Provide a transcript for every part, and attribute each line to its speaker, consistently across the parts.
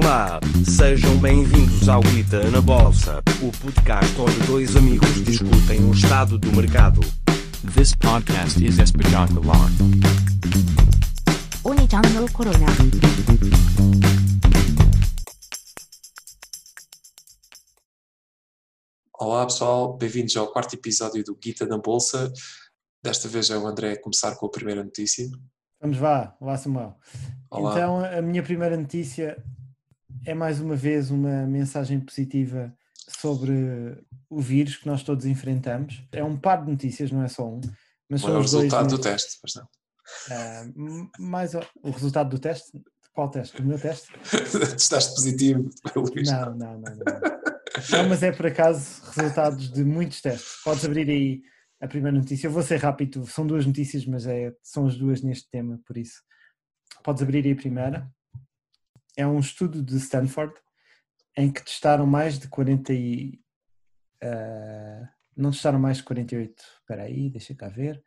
Speaker 1: Olá, sejam bem-vindos ao Guita na Bolsa, o podcast onde dois amigos discutem o estado do mercado.
Speaker 2: This podcast is espetacular.
Speaker 3: Oni-chan Corona.
Speaker 4: Olá pessoal, bem-vindos ao quarto episódio do Guita na Bolsa. Desta vez é o André a começar com a primeira notícia.
Speaker 5: Vamos lá, lá Samuel.
Speaker 4: Olá.
Speaker 5: Então, a minha primeira notícia é mais uma vez uma mensagem positiva sobre o vírus que nós todos enfrentamos. É um par de notícias, não é só um. Mas
Speaker 4: Não é
Speaker 5: são
Speaker 4: o
Speaker 5: os dois
Speaker 4: resultado do teste, mas não.
Speaker 5: m- mais o, o resultado do teste? Qual teste? O meu teste?
Speaker 4: Estás positivo, Luís.
Speaker 5: Não, não, não, não. Não, mas é por acaso resultados de muitos testes. Podes abrir aí a primeira notícia. Eu vou ser rápido, são duas notícias, mas é, são as duas neste tema, por isso. Podes abrir aí a primeira. É um estudo de Stanford em que testaram mais de 40 e. ah, não testaram mais de 48. Espera aí, deixa cá ver.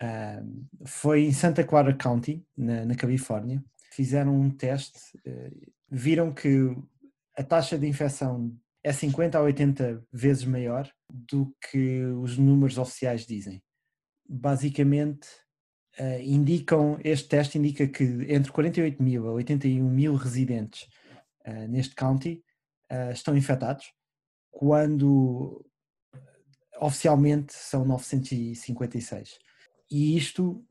Speaker 5: Ah, foi em Santa Clara County, na, na Califórnia. Fizeram um teste, eh, viram que a taxa de infecção é 50 a 80 vezes maior do que os números oficiais dizem. Basicamente, eh, indicam, este teste indica que entre 48 mil a 81 mil residentes eh, neste county eh, estão infectados, quando oficialmente são 956. E isto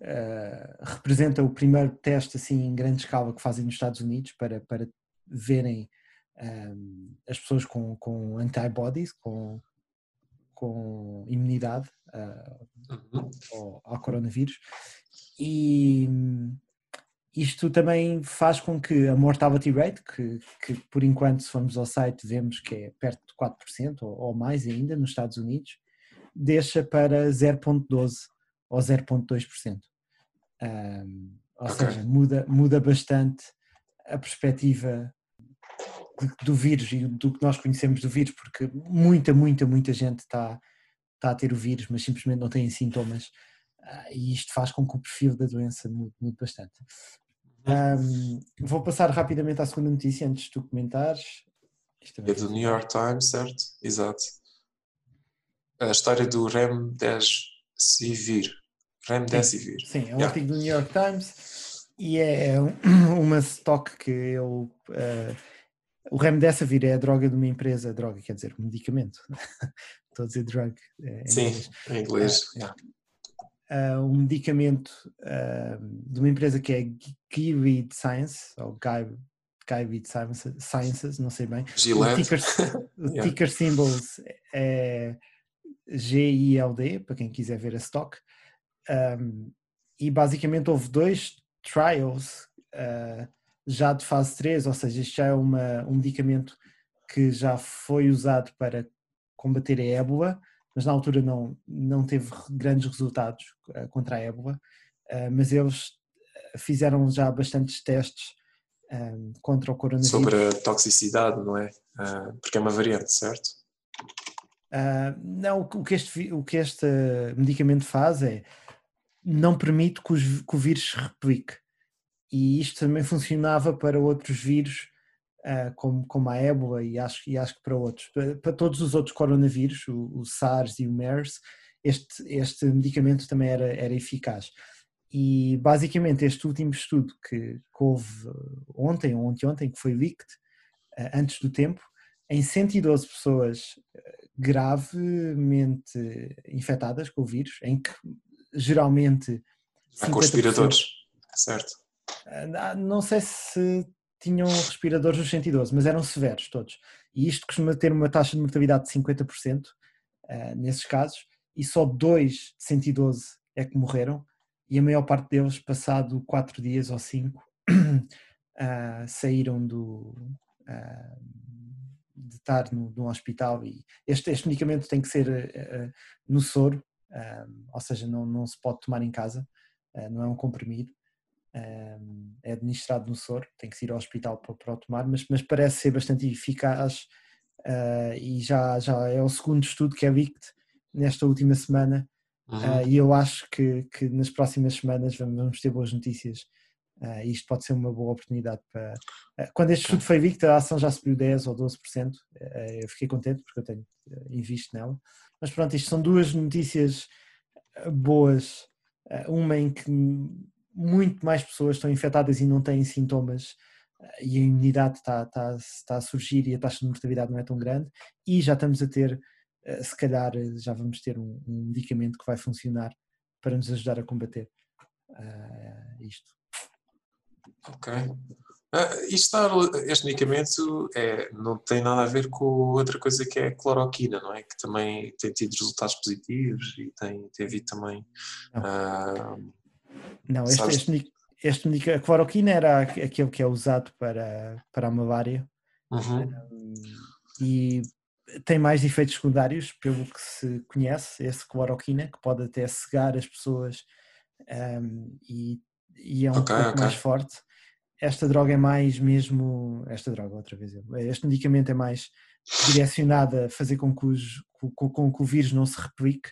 Speaker 5: representa o primeiro teste assim em grande escala que fazem nos Estados Unidos para, para verem um, as pessoas com, com antibodies, com, com imunidade uh, ao, ao coronavírus. E isto também faz com que a mortality rate, que, que por enquanto, se formos ao site, vemos que é perto de 4% ou, ou mais ainda nos Estados Unidos, deixa para 0,12% ou 0,2%. Um, ou
Speaker 4: Ok.
Speaker 5: seja, muda, muda bastante a perspectiva do vírus e do que nós conhecemos do vírus, porque muita, muita, muita gente está, está a ter o vírus, mas simplesmente não têm sintomas, e isto faz com que o perfil da doença mude, mude bastante. Ahm, vou passar rapidamente à segunda notícia antes de tu comentares.
Speaker 4: É do New York Times, certo? Exato. A história do Remdesivir. Remdesivir.
Speaker 5: Sim, é um
Speaker 4: Yeah.
Speaker 5: artigo do New York Times e é um- uma stock que eu. eh, o Remdesivir é a droga de uma empresa, droga quer dizer, medicamento. Estou a dizer drug. eh, em
Speaker 4: Sim,
Speaker 5: inglês.
Speaker 4: em inglês. yeah.
Speaker 5: Uh, um medicamento uh, de uma empresa que é Gilead Science, ou Gilead Sciences, Sciences, não sei bem. O
Speaker 4: Gillette.
Speaker 5: ticker, o ticker symbols é GILD, para quem quiser ver a stock. Um, e basicamente houve dois trials uh, já de fase 3, ou seja, isto já é uma, um medicamento que já foi usado para combater a ébola, mas na altura não, não teve grandes resultados uh, contra a ébola, uh, mas eles uh, fizeram já bastantes testes um, contra o coronavírus.
Speaker 4: Sobre a toxicidade, não é? Ah, porque é uma variante, certo?
Speaker 5: Ah, não, o que este, o que este eh, medicamento faz é não permite que, os que o vírus se replique. E isto também funcionava para outros vírus, ah, como, como a ébola e acho, e acho que para outros. Para, para todos os outros coronavírus, o, o SARS e o MERS, este, este medicamento também era, era eficaz. E basicamente este último estudo que, que houve ontem ou ontem, que foi leaked, ah, antes do tempo, em 112 pessoas gravemente infectadas com o vírus, em que geralmente
Speaker 4: Há com
Speaker 5: 50%,
Speaker 4: respiradores, certo?
Speaker 5: ah, não sei se tinham respiradores nos 112, mas eram severos todos. E isto costuma ter uma taxa de mortalidade de 50% ah, nesses casos, e só dois de 112 é que morreram, e a maior parte deles, passado 4 dias ou 5, saíram do. ah, de estar no, hospital e este, este medicamento tem que ser no soro, ou seja, não, não se pode tomar em casa, não é um comprimido, é administrado no soro, tem que ir ao hospital para, para o tomar, mas, mas parece ser bastante eficaz ah, e já, já é o segundo estudo que é leaked nesta última semana
Speaker 4: Uhum.
Speaker 5: ah, e eu acho que, que nas próximas semanas vamos, ter boas notícias Uh, isto pode ser uma boa oportunidade para. Uh, quando este estudo foi visto, a ação já subiu 10 ou 12%. Uh, eu fiquei contente porque eu tenho invisto nela. Mas pronto, isto são duas notícias boas. uma em que muito mais pessoas estão infectadas e não têm sintomas e a imunidade está, está, está a surgir e a taxa de mortalidade não é tão grande. E já estamos a ter, se calhar, já vamos ter um, um medicamento que vai funcionar para nos ajudar a combater isto.
Speaker 4: Ok. Uh, isto este medicamento é, não tem nada a ver com outra coisa que é a cloroquina, não é? Que também tem tido resultados positivos e tem, tem havido também.
Speaker 5: Uh, não este, este, este, a cloroquina era aquele que é usado para, para a malária
Speaker 4: uhum.
Speaker 5: um, e tem mais efeitos secundários, pelo que se conhece, esse cloroquina, que pode até cegar as pessoas um, e, e é um okay, pouco okay. mais forte esta droga é mais mesmo, esta droga outra vez, este medicamento é mais direcionado a fazer com que, os, com, com que o vírus não se replique,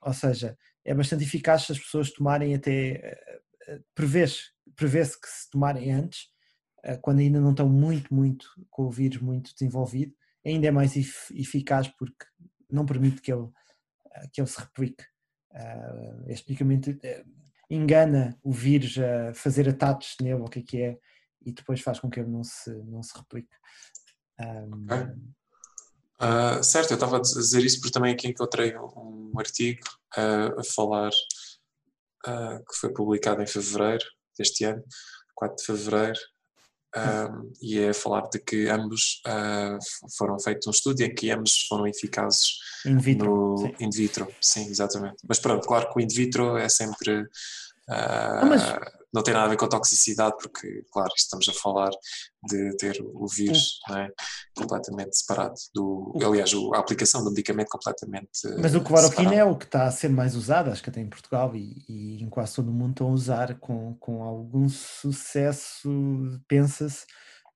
Speaker 5: ou seja, é bastante eficaz se as pessoas tomarem até, eh, eh, prevê-se prevê que se tomarem antes, eh, quando ainda não estão muito, muito, com o vírus muito desenvolvido, ainda é mais eficaz porque não permite que ele, que ele se replique. Este medicamento engana o vírus a fazer ataques nele, o que é que é, e depois faz com que ele não se, não se replique. Um,
Speaker 4: okay. Uh, certo, eu estava a dizer isso porque também aqui encontrei um, um artigo uh, a falar uh, que foi publicado em fevereiro deste ano, 4 de fevereiro, um, e é falar de que ambos foram feitos um estudo em que ambos foram eficazes
Speaker 5: in vitro,
Speaker 4: no
Speaker 5: sim.
Speaker 4: in vitro, sim, exatamente. Mas pronto, claro que o in vitro é sempre uh,
Speaker 5: mas...
Speaker 4: não tem nada a ver com a toxicidade, porque claro, estamos a falar de ter o vírus é? completamente separado do. Aliás, a aplicação do medicamento completamente.
Speaker 5: Mas o cloroquina é o que está a ser mais usado, acho que até em Portugal e, e em quase todo o mundo estão a usar com, com algum sucesso, pensa-se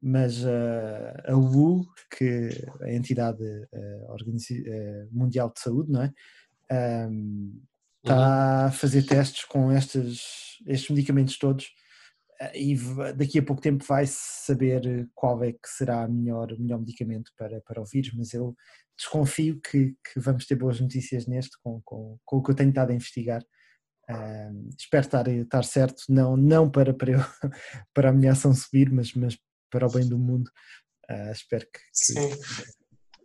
Speaker 5: mas uh, a WHO, que é a entidade uh, uh, mundial de saúde, não é? Um, está uhum. a fazer testes com estes, estes medicamentos todos e daqui a pouco tempo vai-se saber qual é que será o melhor, melhor medicamento para, para o vírus, mas eu desconfio que, que vamos ter boas notícias neste com, com, com o que eu tenho estado a investigar. Uh, espero estar, estar certo, não, não para, para, eu, para a minha ação subir, mas, mas para o bem do mundo. Uh, espero que, que,
Speaker 4: Sim.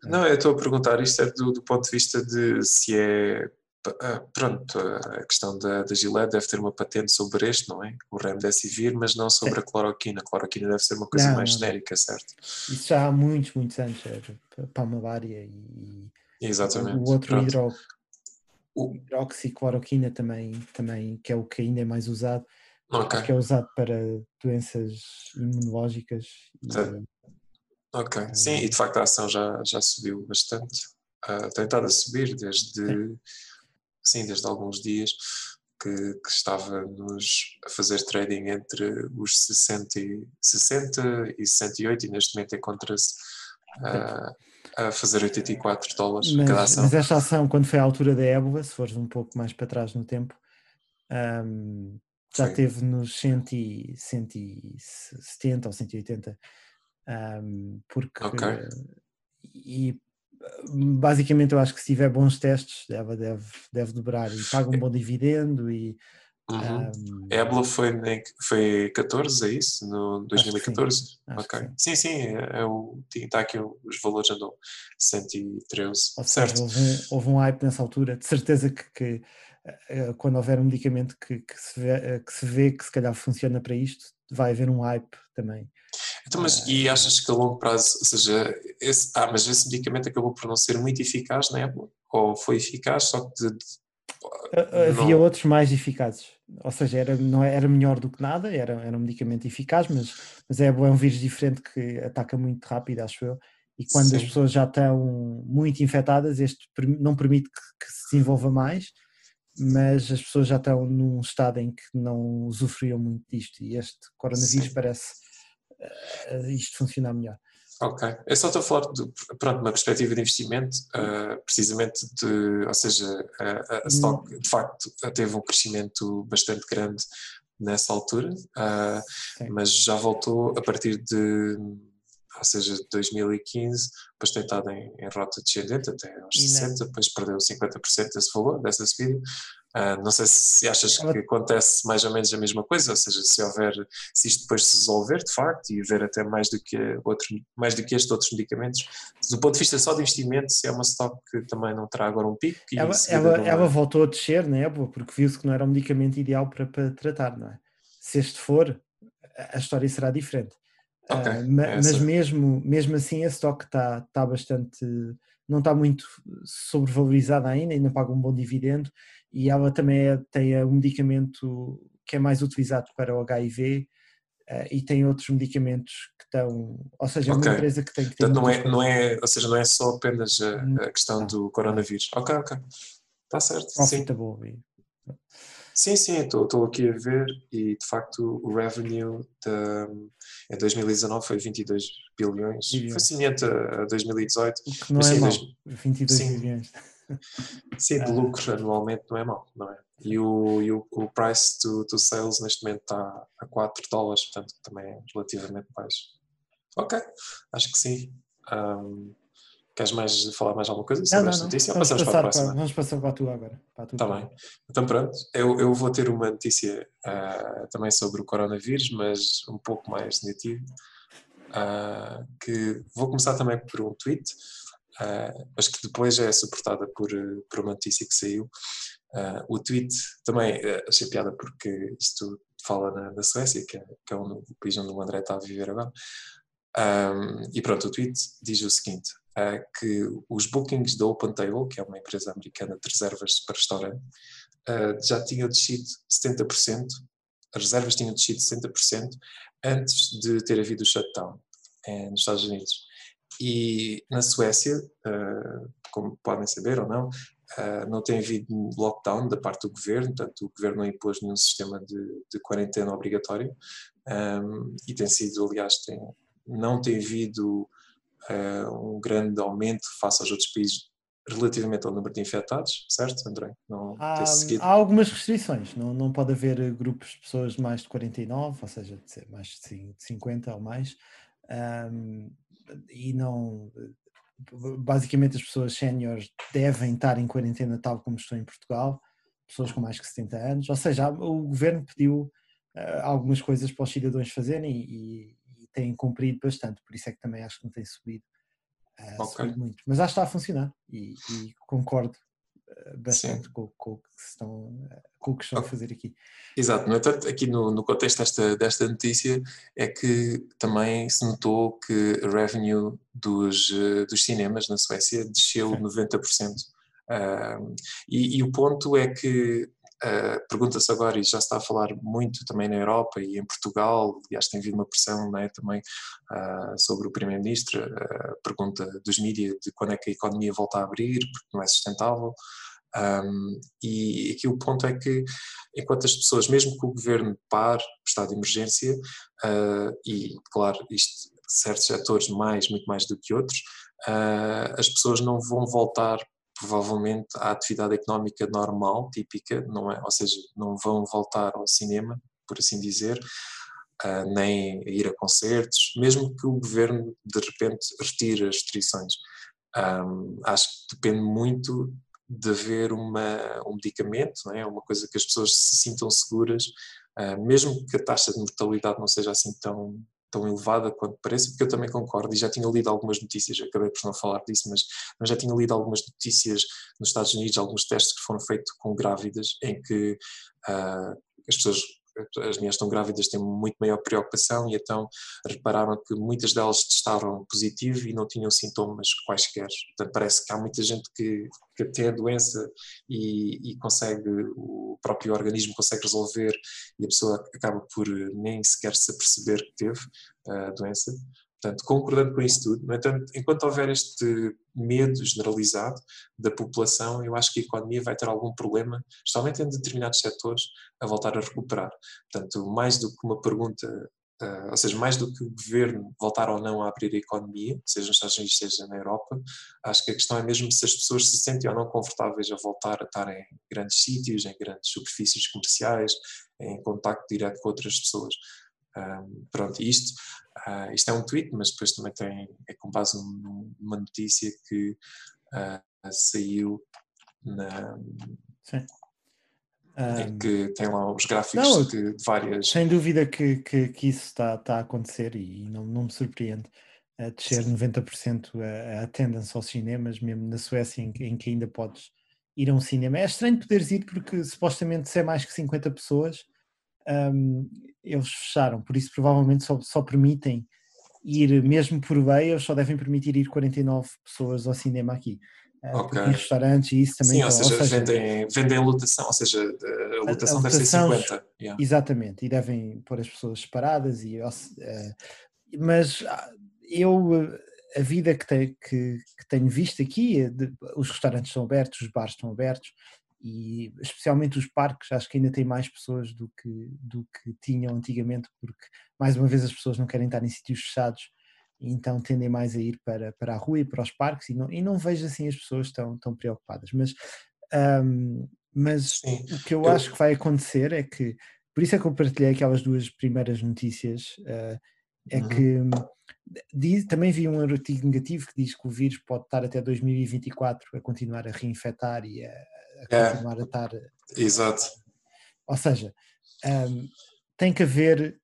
Speaker 4: Não, eu estou a perguntar, isto é do, do ponto de vista de se é pronto, a questão da, da Gillette deve ter uma patente sobre este, não é? O Remdesivir, mas não sobre a cloroquina. A cloroquina deve ser uma coisa não, mais genérica, certo?
Speaker 5: Isso já há muitos, muitos anos, para a malária e
Speaker 4: Exatamente.
Speaker 5: o outro hidro, o... hidroxicloroquina também, também, que é o que ainda é mais usado, okay. que é usado para doenças imunológicas. E,
Speaker 4: ok, uh, sim, e de facto a ação já, já subiu bastante. Uh, tem estado a subir desde... Sim sim, desde alguns dias, que, que estava-nos a fazer trading entre os 60 e, 60 e 68 e neste momento encontra-se a, a fazer 84 dólares
Speaker 5: mas,
Speaker 4: cada ação.
Speaker 5: Mas esta ação, quando foi a altura da ébola, se fores um pouco mais para trás no tempo, um, já Sim. teve nos 100, 170 ou 180, um, porque
Speaker 4: okay.
Speaker 5: e basicamente eu acho que se tiver bons testes deve, deve, deve dobrar e paga um bom dividendo e
Speaker 4: Uhum. Um... A Ébola foi, foi 14, é isso? No 2014?
Speaker 5: Sim.
Speaker 4: Ok. Sim. sim, sim, é, é o, está aqui os valores andam 113.
Speaker 5: Ou
Speaker 4: certo.
Speaker 5: Seja, houve, um, houve um hype nessa altura, de certeza que, que eh, quando houver um medicamento que, que, se vê, eh, que se vê que se calhar funciona para isto, vai haver um hype também.
Speaker 4: Então, mas, e achas que a longo prazo, ou seja, esse, ah, mas esse medicamento acabou por não ser muito eficaz na época? Ou foi eficaz, só que de, de,
Speaker 5: Havia outros mais eficazes, ou seja, era, não é, era melhor do que nada, era, era um medicamento eficaz, mas, mas é, é um vírus diferente que ataca muito rápido, acho eu, e quando Sim. as pessoas já estão muito infectadas, este não permite que, que se desenvolva mais, mas as pessoas já estão num estado em que não usufruíam muito disto, e este coronavírus Sim. parece isto funcionar melhor.
Speaker 4: Ok, eu só estou a falar de pronto, uma perspectiva de investimento, uh, precisamente de, ou seja, a, a stock de facto teve um crescimento bastante grande nessa altura, uh, mas já voltou a partir de, ou seja, de 2015, depois tem estado em, em rota descendente até aos
Speaker 5: E na-
Speaker 4: 60, depois perdeu 50% desse valor, dessa subida. Uh, não sei se achas que acontece mais ou menos a mesma coisa, ou seja, se houver, se isto depois se resolver de facto e haver até mais do que outro, mais do que estes outros medicamentos, do ponto de vista só de investimento, se é uma stock que também não terá agora um pico
Speaker 5: Ela, ela, ela voltou a descer época porque viu-se que não era um medicamento ideal para, para tratar, não é? Se este for, a história será diferente. Ah, ma-
Speaker 4: essa-
Speaker 5: mas mesmo, mesmo assim, a stock está tá bastante. não está muito sobrevalorizada ainda, ainda paga um bom dividendo e ela também é- tem um medicamento que é mais utilizado para o HIV ah, e tem outros medicamentos que estão. Ou seja, é uma empresa que tem que ter.
Speaker 4: Portanto, não é, não é, ou seja, não é só apenas a,
Speaker 5: Hum,
Speaker 4: a questão do coronavírus. Ok, ok. Está certo. Sim,
Speaker 5: Profitable. e-
Speaker 4: sim, sim estou aqui a ver e de facto o revenue de, em 2019 foi 22 bilhões.
Speaker 5: Bilhões.
Speaker 4: Foi semelhante a, a 2018.
Speaker 5: O que não
Speaker 4: Mas
Speaker 5: é
Speaker 4: sim, dois-
Speaker 5: 22
Speaker 4: sim.
Speaker 5: milhões.
Speaker 4: Sim, de lucro anualmente não é mau, não é? E o, e o, o price to, to sales neste momento está a 4 dólares, portanto também é relativamente baixo. Ok, acho que sim. Ahm, queres mais falar mais alguma coisa sobre
Speaker 5: não,
Speaker 4: esta
Speaker 5: não.
Speaker 4: notícia?
Speaker 5: Vamos
Speaker 4: passamos para a
Speaker 5: passar,
Speaker 4: próxima?
Speaker 5: para, vamos passar para a tua agora. Para a tua
Speaker 4: Está bem. Então pronto, eu, eu vou ter uma notícia ah, também sobre o coronavírus, mas um pouco mais negativo. ah, que vou começar também por um tweet, ah, mas que depois é suportada por, eh, por uma notícia que saiu. Ah, o tweet também eh, achei piada porque isto fala na, na Suécia, que é, que é onde, o país onde o André está a viver agora. Um, e pronto, o tweet diz o seguinte: uh, que os bookings da Open Table, que é uma empresa americana de reservas para restaurante, uh, já tinham descido 70%, as reservas tinham descido 60% antes de ter havido o shutdown eh, nos Estados Unidos. E na Suécia, uh, como podem saber ou não, uh, não tem havido lockdown da parte do governo, portanto, o governo não impôs nenhum sistema de, de quarentena obrigatório. Um, e tem sido, aliás, tem, não tem havido uh, um grande aumento face aos outros países relativamente ao número de infectados, certo, André? Não
Speaker 5: Há, há algumas restrições, não, não pode haver eh, grupos de pessoas de mais de 49, ou seja, mais de cin- de 50 ou mais, ahm, e não. Basicamente, as pessoas séniores devem estar em quarentena, tal como estão em Portugal, pessoas com mais que 70 anos, ou seja, o governo pediu ah, algumas coisas para os cidadãos fazerem e, e têm cumprido bastante, por isso é que também acho que não tem subido, ah,
Speaker 4: Ok.
Speaker 5: subido muito. Mas acho que está a funcionar e, e concordo bastante com, com o que estão, com o que estão a fazer aqui.
Speaker 4: Exato, no entanto, aqui no, no contexto desta, desta notícia é que também se notou que o revenue dos, eh, dos cinemas na Suécia desceu
Speaker 5: Sim.
Speaker 4: 90%. Um, e, e o ponto é que Uh, pergunta-se agora, e já está a falar muito também na Europa e em Portugal, que tem havido uma pressão não é, também uh, sobre o Primeiro-Ministro, a pergunta dos mídias de quando é que a economia volta a abrir, porque não é sustentável. Um, e aqui o ponto é que, enquanto as pessoas, mesmo que o governo pare o estado de emergência, uh, e claro, isto, certos setores mais, muito mais do que outros, uh, as pessoas não vão voltar provavelmente à atividade económica normal, típica, não é? ou seja, não vão voltar ao cinema, por assim dizer, uh, nem a ir a concertos, mesmo que o governo de repente retire as restrições. Um, acho que depende muito de haver uma, um medicamento, não é? uma coisa que as pessoas se sintam seguras, uh, mesmo que a taxa de mortalidade não seja assim tão, tão elevada quanto parece, porque eu também concordo e já tinha lido algumas notícias, acabei por não falar disso, mas, mas já tinha lido algumas notícias nos Estados Unidos, alguns testes que foram feitos com grávidas, em que uh, as pessoas as mulheres estão grávidas têm muito maior preocupação e então repararam que muitas delas testaram positivo e não tinham sintomas quaisquer. Portanto, parece que há muita gente que, que tem a doença e, e, consegue, o próprio organismo consegue resolver e a pessoa acaba por nem sequer se aperceber que teve a doença. Portanto, concordando com isso tudo, no entanto, enquanto houver este medo generalizado da população, eu acho que a economia vai ter algum problema, especialmente em determinados setores, a voltar a recuperar. Portanto, mais do que uma pergunta uh, ou seja, mais do que o governo voltar ou não a abrir a economia, seja nos Estados Unidos, seja na Europa, acho que a questão é mesmo se as pessoas se sentem ou não confortáveis a voltar a estar em grandes sítios, em grandes superfícies comerciais, em contacto direto com outras pessoas. Um, pronto, isto, uh, isto é um tweet, mas depois também tem, é com base numa notícia que uh, saiu na.
Speaker 5: Sim. Um,
Speaker 4: que tem lá os gráficos
Speaker 5: Não,
Speaker 4: de, de várias.
Speaker 5: Sem dúvida que, que, que isso está, está a acontecer e não, não me surpreende a descer 90% a, a attendance aos cinemas, mesmo na Suécia, em, que- em que ainda podes ir a um cinema. É estranho poderes ir porque supostamente se é mais que 50 pessoas, hum, eles fecharam, por isso provavelmente só, só permitem ir, mesmo por eles só devem permitir ir 49 pessoas ao cinema aqui. Ah, porque
Speaker 4: Ok.
Speaker 5: em restaurantes e isso também.
Speaker 4: Sim, ou
Speaker 5: estão-
Speaker 4: seja, vendem, vendem lotação, ou seja, a lotação deve ser
Speaker 5: lotação-
Speaker 4: 50. yeah.
Speaker 5: Exatamente, e devem pôr as pessoas separadas, e, eh, mas ah, eu, a vida que, te- que- que tenho visto aqui, de- os restaurantes estão abertos, os bares estão abertos, e especialmente os parques, acho que ainda tem mais pessoas do que, do que tinham antigamente, porque mais uma vez as pessoas não querem estar em sítios fechados, então tendem mais a ir para, para a rua e para os parques, e não, e não vejo assim as pessoas tão, tão preocupadas. Mas, ahm, mas
Speaker 4: Sim.
Speaker 5: o que eu,
Speaker 4: Eu-
Speaker 5: acho que vai acontecer é que, por isso é que eu partilhei aquelas duas primeiras notícias, eh, é
Speaker 4: Uhum.
Speaker 5: que hum, diz- também vi um artigo negativo que diz que o vírus pode estar até 2024 a continuar a reinfectar e a, a
Speaker 4: É.
Speaker 5: continuar a estar.
Speaker 4: Exato.
Speaker 5: Ou seja, hum, tem que haver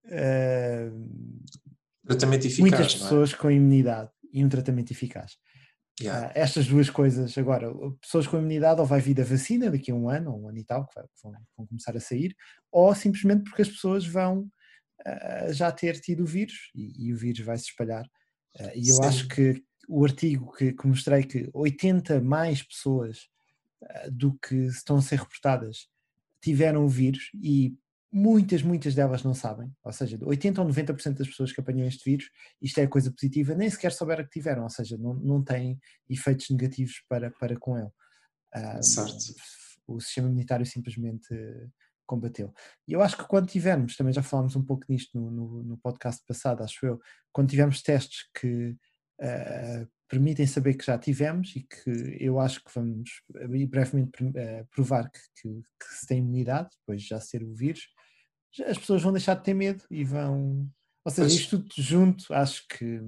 Speaker 4: Tratamento eficaz,
Speaker 5: muitas
Speaker 4: é?
Speaker 5: pessoas com imunidade e um tratamento eficaz.
Speaker 4: Yeah.
Speaker 5: Ah, estas duas coisas, agora, pessoas com imunidade ou vai vir da vacina daqui a um ano, ou um ano e tal, que vão, vão começar a sair, ou simplesmente porque as pessoas vão ah, já ter tido o vírus e, e o vírus vai se espalhar. Ah, e eu
Speaker 4: Sim.
Speaker 5: acho que o artigo que, que mostrei que 80 mais pessoas do que estão a ser reportadas tiveram o vírus e muitas, muitas delas não sabem, ou seja, 80 ou 90% das pessoas que apanham este vírus, isto é coisa positiva, nem sequer souberam que tiveram, ou seja, não, não têm efeitos negativos para, para com ele. Ah,
Speaker 4: Certo.
Speaker 5: O sistema imunitário simplesmente eh, combateu. E eu acho que quando tivermos, também já falámos um pouco nisto no, no, no podcast passado, acho eu, quando tivermos testes que ah, permitem saber que já tivemos e que eu acho que vamos brevemente eh, provar que, que, que se tem imunidade, depois de já ser o vírus, as pessoas vão deixar de ter medo e vão. Ou seja,
Speaker 4: Pois.
Speaker 5: isto tudo junto acho que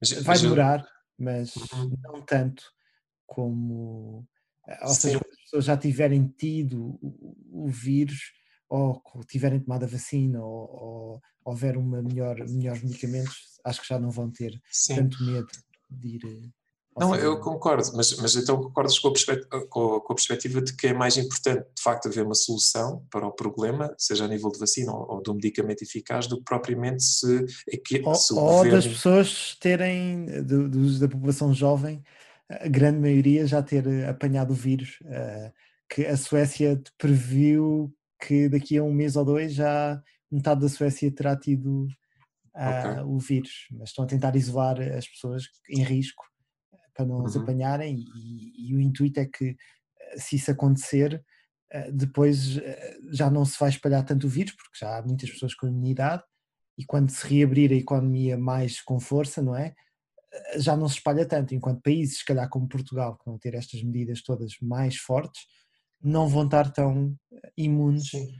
Speaker 4: Mas-
Speaker 5: vai
Speaker 4: mas
Speaker 5: demorar, mas
Speaker 4: Uhum.
Speaker 5: não tanto como. eh, Ou
Speaker 4: Sim.
Speaker 5: seja, quando as pessoas já tiverem tido o, o vírus ou tiverem tomado a vacina ou, ou houver uma melhor, melhores medicamentos, acho que já não vão ter
Speaker 4: Sim.
Speaker 5: tanto medo de ir. eh,
Speaker 4: Não, eu concordo, mas, mas então concordas com a, perspectiva, com, a- com a perspectiva de que é mais importante, de facto, haver uma solução para o problema, seja a nível de vacina ou, ou de um medicamento eficaz, do que propriamente se, é que,
Speaker 5: ou,
Speaker 4: se o
Speaker 5: ou
Speaker 4: governo...
Speaker 5: das pessoas terem, do- dos- da população jovem, a grande maioria já ter eh, apanhado o vírus, eh, que a Suécia previu que daqui a um mês ou dois já metade da Suécia terá tido ah,
Speaker 4: Ok.
Speaker 5: o vírus, mas estão a tentar isolar as pessoas em risco para não os
Speaker 4: Uhum.
Speaker 5: apanharem e, e o intuito é que eh, se isso acontecer eh, depois já não se vai espalhar tanto o vírus porque já há muitas pessoas com imunidade e quando se reabrir a economia mais com força, não é? Já não se espalha tanto, enquanto países, se calhar como Portugal, que vão ter estas medidas todas mais fortes, não vão estar tão imunes
Speaker 4: Sim.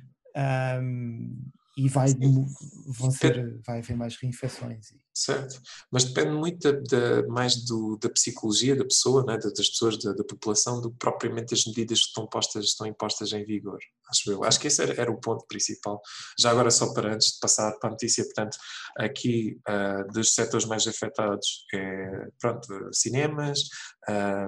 Speaker 5: E vai,
Speaker 4: Sim.
Speaker 5: vão ser, vai haver mais reinfecções.
Speaker 4: Certo, mas depende muito da, da- mais do, da psicologia da pessoa, né, da- das pessoas, da, da população, do que propriamente as medidas que estão, postas, estão impostas em vigor, acho eu. Acho que esse era, era o ponto principal. Já agora, só para antes de passar para a notícia, portanto, aqui ah, dos setores mais afetados é, pronto, cinemas ah,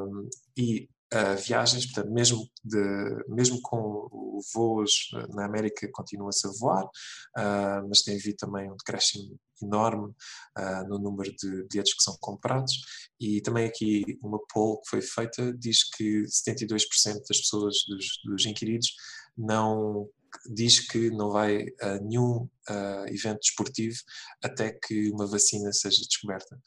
Speaker 4: e ah, viagens, portanto, mesmo, de, mesmo com voos na América continua-se a voar, ah, mas tem havido também um decréscimo enorme ah, no número de bilhetes que são comprados e também aqui uma poll que foi feita diz que 72% das pessoas, dos, dos inquiridos, não diz que não vai a nenhum ah, evento desportivo até que uma vacina seja descoberta.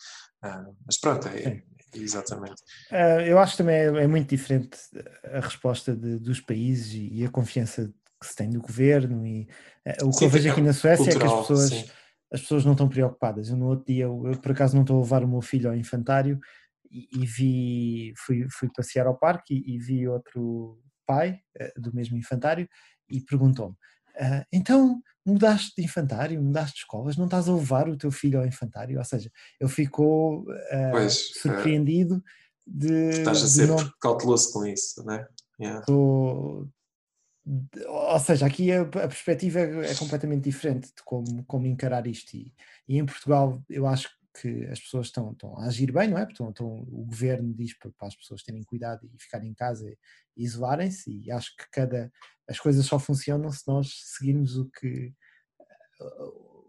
Speaker 4: Ah, mas pronto, é. Exatamente.
Speaker 5: Ah, eu acho que também é, é muito diferente a resposta de- dos países e, e a confiança que se tem do governo e ah, o que
Speaker 4: Sim,
Speaker 5: eu vejo
Speaker 4: é
Speaker 5: aqui na Suécia é que as
Speaker 4: cultural,
Speaker 5: pessoas
Speaker 4: sim.
Speaker 5: as pessoas não estão preocupadas. Eu, no outro dia, eu, eu, por acaso não estou a levar o meu filho ao infantário e, e vi, fui, fui passear ao parque e, e vi outro pai eh, do mesmo infantário e perguntou-me: então mudaste de infantário, mudaste de escolas, não estás a levar o teu filho ao infantário? Ou seja, ele ficou uh, pois, surpreendido de.
Speaker 4: Estás a ser não... cauteloso com isso, não é?
Speaker 5: Yeah. Tô... Ou seja, aqui a, a perspectiva é, é, completamente diferente de como, como encarar isto. E, e, em Portugal, eu acho que as pessoas estão, estão a agir bem, não é? Estão, estão, o governo diz para, para, as pessoas terem cuidado e ficarem em casa e isolarem-se, e acho que cada. As coisas só funcionam se nós seguirmos o que.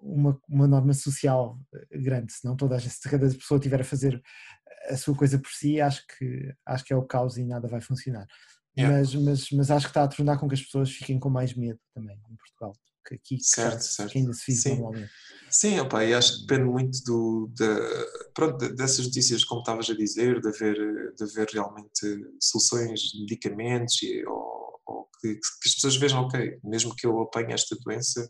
Speaker 5: Uma, uma norma social grande, se não toda a gente, se cada pessoa estiver a fazer a sua coisa por si, acho que, acho que é o caos e nada vai funcionar. Yeah. Mas, mas, mas acho que está a tornar com que as pessoas fiquem com mais medo também em Portugal. Que aqui
Speaker 4: certo, certo.
Speaker 5: que ainda se vive
Speaker 4: Sim.
Speaker 5: normalmente.
Speaker 4: Sim, opa, e acho que depende muito do, de, pronto, dessas notícias, como estavas a dizer, de haver, de haver realmente soluções medicamentos e, ou, ou que, que, as pessoas vejam, ok, mesmo que eu apanhe esta doença,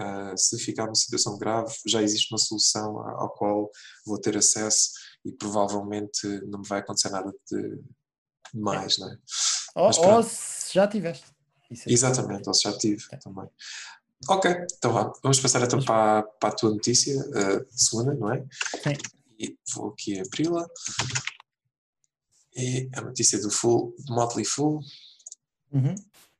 Speaker 4: uh, se ficar numa situação grave, já existe uma solução ao qual vou ter acesso e provavelmente não me vai acontecer nada de mais, não é?
Speaker 5: Ou, ou se já tiveste.
Speaker 4: É Exatamente, ou se já tive é. também. Ok, então vamos passar então para, para a tua notícia, a uh, segunda, não é?
Speaker 5: Sim.
Speaker 4: E vou aqui abri-la. E a notícia do Full, do Motley Fool.
Speaker 5: Uhum.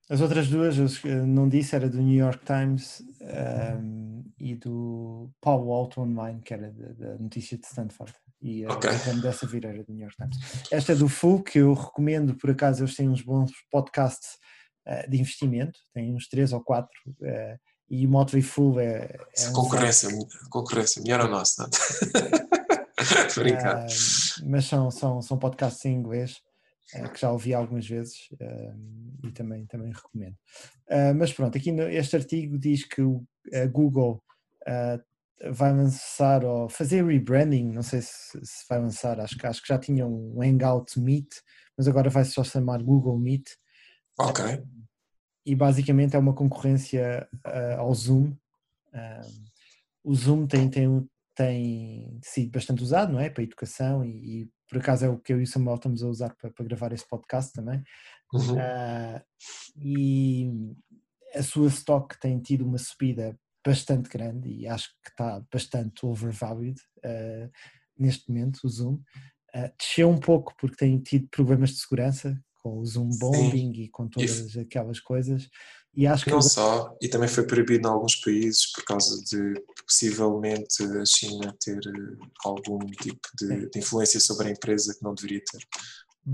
Speaker 5: As outras duas, eu não disse, era do New York Times um, e do Paul Walton Online, que era da notícia de Stanford e a okay. dessa vireira do New York Times. Esta é do Full, que eu recomendo, por acaso eles têm uns bons podcasts de investimento, têm uns três ou quatro, uh, e o Motley Full é...
Speaker 4: é um concorrência, concorrência, melhor ao nosso, não
Speaker 5: Brincar. Uh, mas são, são, são podcasts em inglês, que já ouvi algumas vezes e também, também recomendo. mas pronto, aqui este artigo diz que o, a Google vai lançar ou fazer rebranding, não sei se, se, vai lançar, acho que, acho que já tinha um Hangout Meet, mas agora vai só chamar Google Meet.
Speaker 4: Ok.
Speaker 5: E basicamente é uma concorrência uh, ao Zoom. Uh, o Zoom tem, tem, tem sido bastante usado, não é? Para educação e, e, por acaso é o que eu e o Samuel estamos a usar para, para gravar este podcast também. Uhum. Uh, e a sua stock tem tido uma subida bastante grande e acho que está bastante overvalued uh, neste momento, o Zoom. Uh, desceu um pouco porque tem tido problemas de segurança com o Zoom bombing Sim. e com todas e aquelas coisas. E acho que
Speaker 4: não só, e também foi proibido em alguns países por causa de possivelmente a China ter eh, algum tipo de, de influência sobre a empresa que não deveria ter.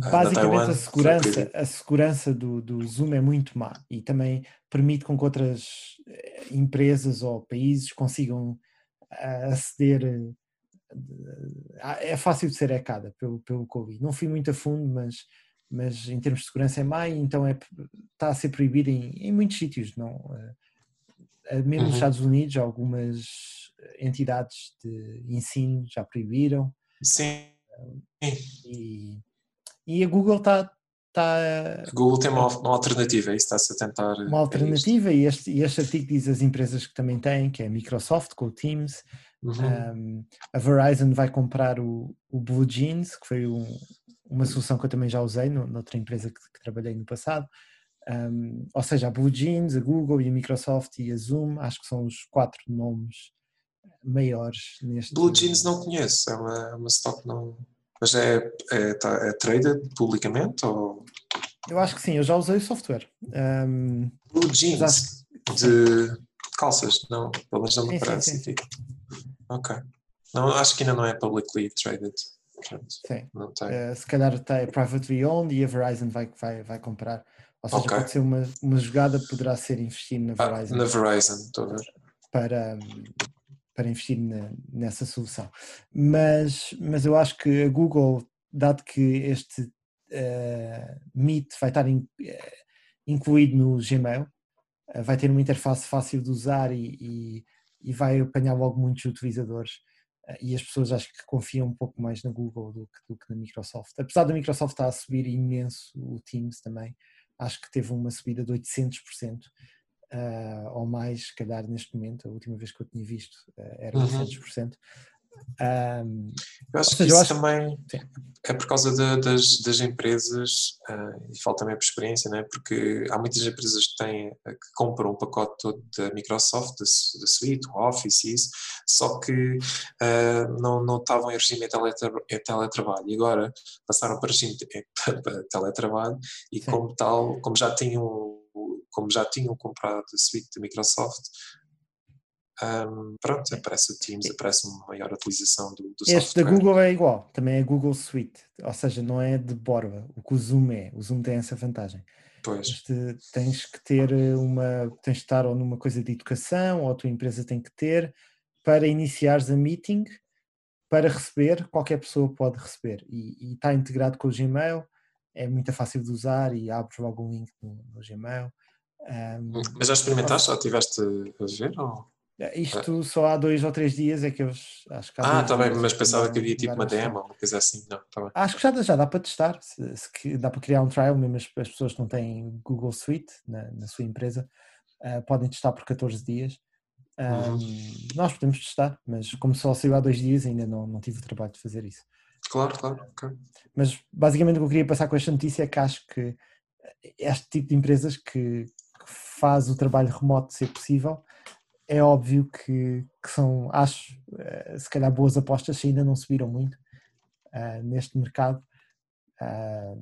Speaker 5: Ah, Basicamente a segurança, a segurança do, do Zoom é muito má e também permite com que outras eh, empresas ou países consigam ah, aceder. Eh, é fácil de ser hacada pelo, pelo Covid. Não fui muito a fundo, mas, mas em termos de segurança é má e então é, está a ser proibido em, em muitos sítios. Não, eh, mesmo uhum. nos Estados Unidos, algumas entidades de ensino já proibiram.
Speaker 4: Sim.
Speaker 5: E, e a Google está. Tá,
Speaker 4: Google tem uma, uma alternativa, é isso está-se a tentar.
Speaker 5: Uma alternativa, é e este, e este artigo diz as empresas que também têm, que é a Microsoft com o Teams. Uhum. Um, a Verizon vai comprar o, o Blue Jeans, que foi um, uma solução que eu também já usei no, noutra empresa que, que trabalhei no passado. Um, ou seja, a Blue Jeans, a Google e a Microsoft e a Zoom, acho que são os quatro nomes maiores neste.
Speaker 4: Blue Jeans não conheço, é uma, é uma stock não. Mas é, é, tá, é traded publicamente? Ou...
Speaker 5: Eu acho que sim, eu já usei o software. Um,
Speaker 4: Blue Jeans de calças, não, pelo menos não me sim, parece. Sim, sim, ok. Não, acho que ainda não é publicly traded.
Speaker 5: Sim. Não tem. Uh, se calhar está privately owned e a Verizon vai, vai, vai comprar. Ou seja, okay. pode ser uma, uma jogada, poderá ser investido na Verizon.
Speaker 4: Ah, na Verizon, estou a ver.
Speaker 5: Para, para investir na, nessa solução. Mas, mas eu acho que a Google, dado que este uh, Meet vai estar in, uh, incluído no Gmail, uh, vai ter uma interface fácil de usar e, e, e vai apanhar logo muitos utilizadores. E as pessoas acho que confiam um pouco mais na Google do que, do que na Microsoft. Apesar da Microsoft estar a subir imenso o Teams também, acho que teve uma subida de 800%. ah, ou mais, se calhar neste momento, a última vez que eu tinha visto ah, era
Speaker 4: Uhum.
Speaker 5: 200%. Ahm,
Speaker 4: Eu acho que
Speaker 5: seja, eu
Speaker 4: isso
Speaker 5: acho-
Speaker 4: também
Speaker 5: Sim.
Speaker 4: é por causa da- das, das empresas, ah, e falo também por experiência, né? porque há muitas empresas que, têm, que compram o pacote todo da Microsoft, da, da Suite, o Office e isso, só que ah, não, não estavam em regime em teletrabalho e agora passaram para regime de- teletrabalho e
Speaker 5: Sim.
Speaker 4: como tal, como já tinham como já tinham comprado a suite da Microsoft, ahm, pronto, aparece o Teams, aparece uma maior utilização do, do
Speaker 5: Este da
Speaker 4: software.
Speaker 5: Google é igual, também é Google Suite, ou seja, não é de borba, o que o Zoom é. O Zoom tem essa vantagem.
Speaker 4: Pois.
Speaker 5: Este, tens que ter eh, uma, tens de estar ou numa coisa de educação, ou a tua empresa tem que ter, para iniciares a meeting, para receber, qualquer pessoa pode receber. E, e está integrado com o Gmail, é muito fácil de usar e abres logo um link no, no Gmail. Ahm,
Speaker 4: Mas já experimentaste? Já estiveste a ver? Ou?
Speaker 5: Isto só há dois ou três dias é que eles acho que há
Speaker 4: Ah, está bem, mas
Speaker 5: é
Speaker 4: pensava que havia tipo uma demo ou uma coisa assim. Não, está bem.
Speaker 5: Acho que já, dá- já dá para testar, se, se dá para criar um trial, mesmo as, as pessoas que não têm Google Suite na, na sua empresa, ah, podem testar por 14 dias.
Speaker 4: Uhum.
Speaker 5: Ahm, Nós podemos testar, mas como só saiu há dois dias, ainda não, não tive o trabalho de fazer isso.
Speaker 4: Claro, claro. ok.
Speaker 5: Mas basicamente o que eu queria passar com esta notícia é que acho que este tipo de empresas que, que faz o trabalho remoto ser possível, é óbvio que, que são, acho, eh, se calhar boas apostas, se ainda não subiram muito ah, neste mercado. Ah,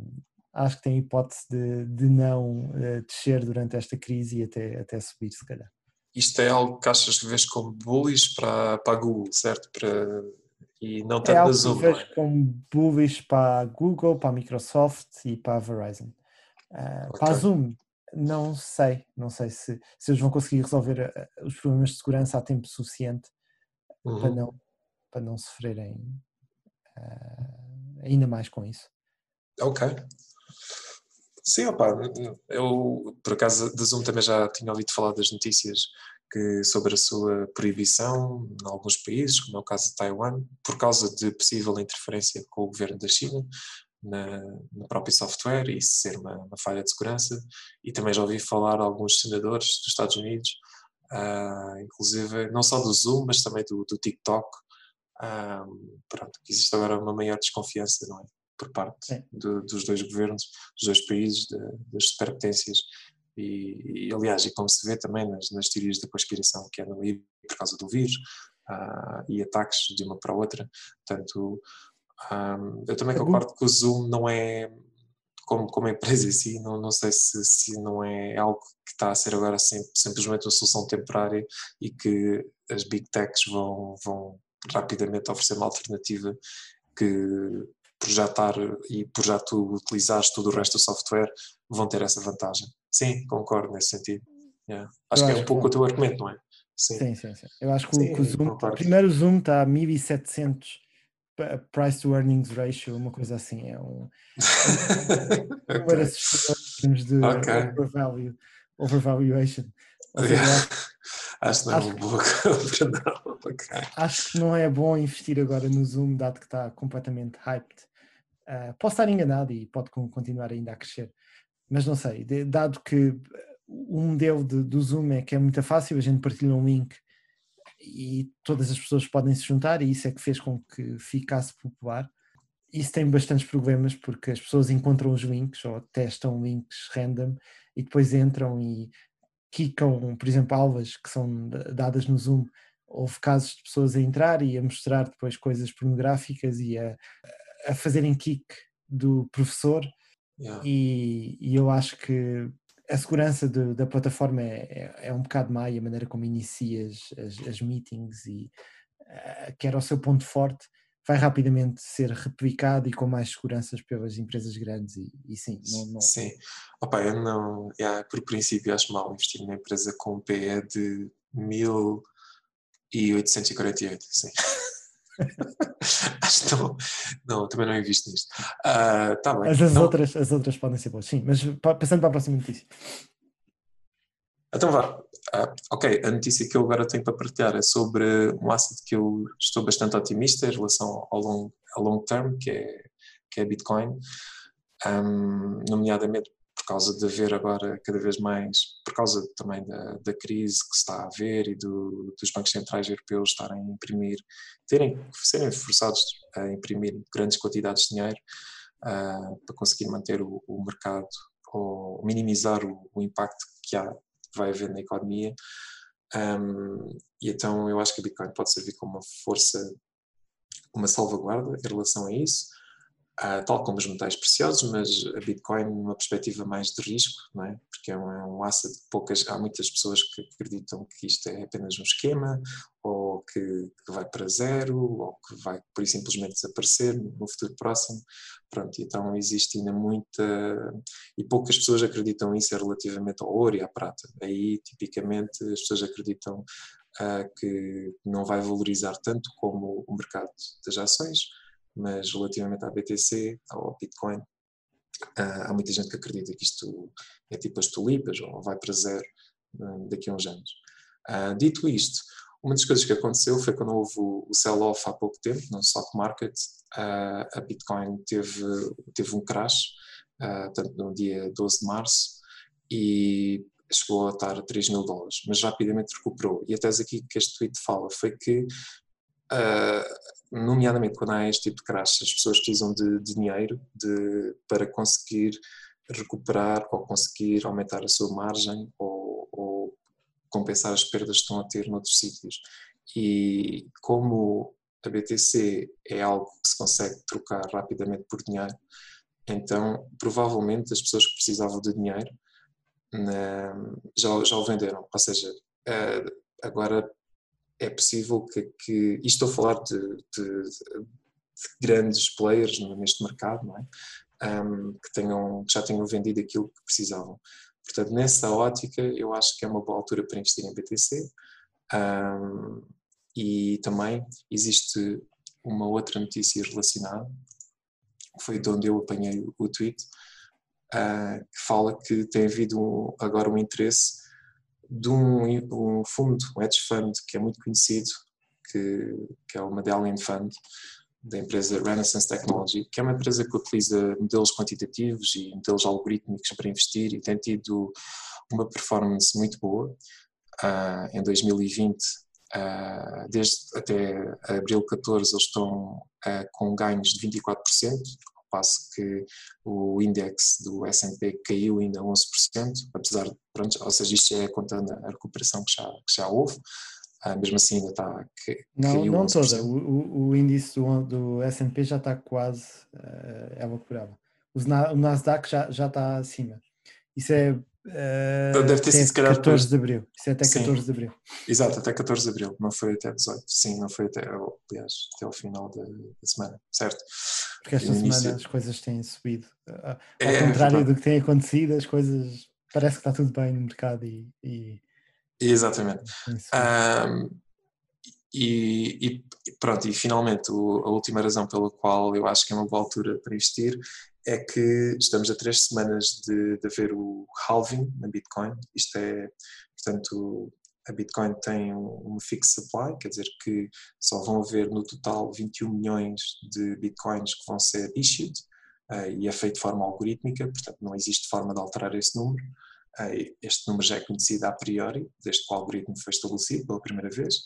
Speaker 5: acho que tem hipótese de, de não eh, descer durante esta crise e até, até subir, se calhar.
Speaker 4: Isto é algo que achas que vês como bullish para, para a Google, certo? Para, e não
Speaker 5: É
Speaker 4: tanto da
Speaker 5: algo que
Speaker 4: Zoom, não
Speaker 5: vejo
Speaker 4: é?
Speaker 5: como bullish para a Google, para a Microsoft e para a Verizon. Ah, Para a. Zoom, não sei, não sei se, se eles vão conseguir resolver ah, os problemas de segurança a tempo suficiente para,
Speaker 4: Uhum.
Speaker 5: não, para não sofrerem ah, ainda mais com isso.
Speaker 4: Ok. Sim, opa, eu por acaso da Zoom também já tinha ouvido falar das notícias que, sobre a sua proibição em alguns países, como é o caso de Taiwan, por causa de possível interferência com o governo da China na, no próprio software e isso ser uma, uma falha de segurança. E também já ouvi falar alguns senadores dos Estados Unidos, ah, inclusive não só do Zoom, mas também do, do TikTok. Ah, pronto, existe agora uma maior desconfiança, não é? Por parte do- dos dois governos, dos dois países, de- das superpotências. E, e, aliás, e como se vê também nas, nas teorias da conspiração que andam aí por causa do vírus ah, e ataques de uma para a outra. Portanto, ah, eu também
Speaker 5: Google-
Speaker 4: concordo que o Zoom não é, como, como empresa em si, não, não sei se, se não é algo que está a ser agora sim, simplesmente uma solução temporária e que as big techs vão, vão rapidamente oferecer uma alternativa que por já estar e por já tu utilizares todo o resto do software vão ter essa vantagem. Sim, concordo nesse sentido. Yeah. Acho
Speaker 5: Eu
Speaker 4: que é
Speaker 5: acho
Speaker 4: um pouco
Speaker 5: que-
Speaker 4: o teu argumento, não é? Sim.
Speaker 5: Sim, sim, sim. Eu acho que, o-
Speaker 4: Sim,
Speaker 5: que o Zoom,
Speaker 4: concordo.
Speaker 5: primeiro o Zoom está a 1700 pa- price to earnings ratio, uma coisa assim, é um, um número
Speaker 4: Ok.
Speaker 5: assustador em termos de
Speaker 4: Ok.
Speaker 5: overvalue, overvaluation. Seja,
Speaker 4: Yeah.
Speaker 5: acho-
Speaker 4: que não é
Speaker 5: Acho
Speaker 4: uma boa compra, não. Ok.
Speaker 5: acho que não é bom investir agora no Zoom, dado que está completamente hyped. Ah, posso estar enganado e pode con- continuar ainda a crescer, mas não sei, dado que o modelo de- do Zoom é que é muito fácil, a gente partilha um link e todas as pessoas podem se juntar, e isso é que fez com que ficasse popular. Isso tem bastantes problemas porque as pessoas encontram os links ou testam links random e depois entram e quicam, por exemplo, aulas que são da- dadas no Zoom. Houve casos de pessoas a entrar e a mostrar depois coisas pornográficas e a, a fazerem kick do professor
Speaker 4: Yeah.
Speaker 5: e, e eu acho que a segurança de- da plataforma é, é, é um bocado má e a maneira como inicias as, as meetings e eh, que era o seu ponto forte vai rapidamente ser replicado e com mais seguranças pelas empresas grandes e, e sim, não, não,
Speaker 4: Sim. Opa, eu não, yeah, por princípio acho mal investir numa empresa com um PE de 1848, sim. acho que não, não, também não invisto nisto. Ah, tá bem.
Speaker 5: Mas as
Speaker 4: Não,
Speaker 5: outras, as outras podem ser boas, sim, mas pa- passando para a próxima notícia.
Speaker 4: Então vá. Ah, ok, a notícia que eu agora tenho para partilhar é sobre um asset que eu estou bastante otimista em relação ao long, ao long term, que é, que é Bitcoin, Ahm, nomeadamente causa de haver agora cada vez mais, por causa também da, da crise que se está a haver e do, dos bancos centrais europeus estarem a imprimir, terem, serem forçados a imprimir grandes quantidades de dinheiro uh, para conseguir manter o, o mercado ou minimizar o, o, impacto que há, vai haver na economia. Um, e então eu acho que a Bitcoin pode servir como uma força, uma salvaguarda em relação a isso uh, tal como os metais preciosos, mas a Bitcoin numa perspectiva mais de risco, não é? porque é um, é um asset que poucas, há muitas pessoas que acreditam que isto é apenas um esquema, ou que, que vai para zero, ou que vai por simplesmente desaparecer no futuro próximo. Pronto, então existe ainda muita. E poucas pessoas acreditam isso relativamente ao ouro e à prata. Aí, tipicamente, as pessoas acreditam uh, que não vai valorizar tanto como o mercado das ações, mas relativamente à BTC, ao Bitcoin, ah, há muita gente que acredita que isto é tipo as tulipas ou vai para zero ah, daqui a uns anos. Ah, dito isto, uma das coisas que aconteceu foi quando houve o sell-off há pouco tempo no stock market, a Bitcoin teve, teve um crash, tanto no dia 12 de março, e chegou a estar a 3 mil dólares, mas rapidamente recuperou. E a tese aqui que este tweet fala foi que nomeadamente quando há este tipo de crash, as pessoas precisam de, de dinheiro de, para conseguir recuperar ou conseguir aumentar a sua margem ou, ou, compensar as perdas que estão a ter noutros sítios. E como a BTC é algo que se consegue trocar rapidamente por dinheiro, então provavelmente as pessoas que precisavam de dinheiro já, já o venderam. Ou seja, eh, agora é possível que, que e estou a falar de, de, de grandes players neste mercado, não é? Um, que, tenham, que já tenham vendido aquilo que precisavam. Portanto, nessa ótica, eu acho que é uma boa altura para investir em BTC. Um, e também existe uma outra notícia relacionada, que foi de onde eu apanhei o tweet, uh, que fala que tem havido um, agora um interesse de um, um, fundo, um hedge fund que é muito conhecido, que, que é o Medallion Fund, da empresa Renaissance Technology, que é uma empresa que utiliza modelos quantitativos e modelos algorítmicos para investir e tem tido uma performance muito boa. Uh, em 2020, uh, ah, desde até abril 14, eles estão uh, com ganhos de 24%, passo que o index do S&P caiu ainda 11%, apesar de, pronto, ou seja, isto é contando a recuperação que já, que já houve, ah, mesmo assim ainda está que,
Speaker 5: Não, não toda, o, o, índice do, do S&P já está quase uh, é recuperável. O Nasdaq já, já está acima. Isso é Uh, Deve ter sido se calhar 14 de abril. Isso é até 14 Sim. de abril.
Speaker 4: Exato, até 14 de abril, não foi até 18. Sim, não foi até, aliás, até o final da, da semana, certo?
Speaker 5: Porque esta semana início... as coisas têm subido. Ao é, contrário é do que tem acontecido, as coisas parece que está tudo bem no mercado e. e...
Speaker 4: Exatamente. Um, e, e, pronto, e finalmente o, a última razão pela qual eu acho que é uma boa altura para investir é que estamos a três semanas de, de haver o halving na Bitcoin. Isto é, portanto, a Bitcoin tem um, fixed supply, quer dizer que só vão haver no total 21 milhões de Bitcoins que vão ser issued uh, e é feito de forma algorítmica, portanto não existe forma de alterar esse número. Este número já é conhecido a priori, desde que o algoritmo foi estabelecido pela primeira vez,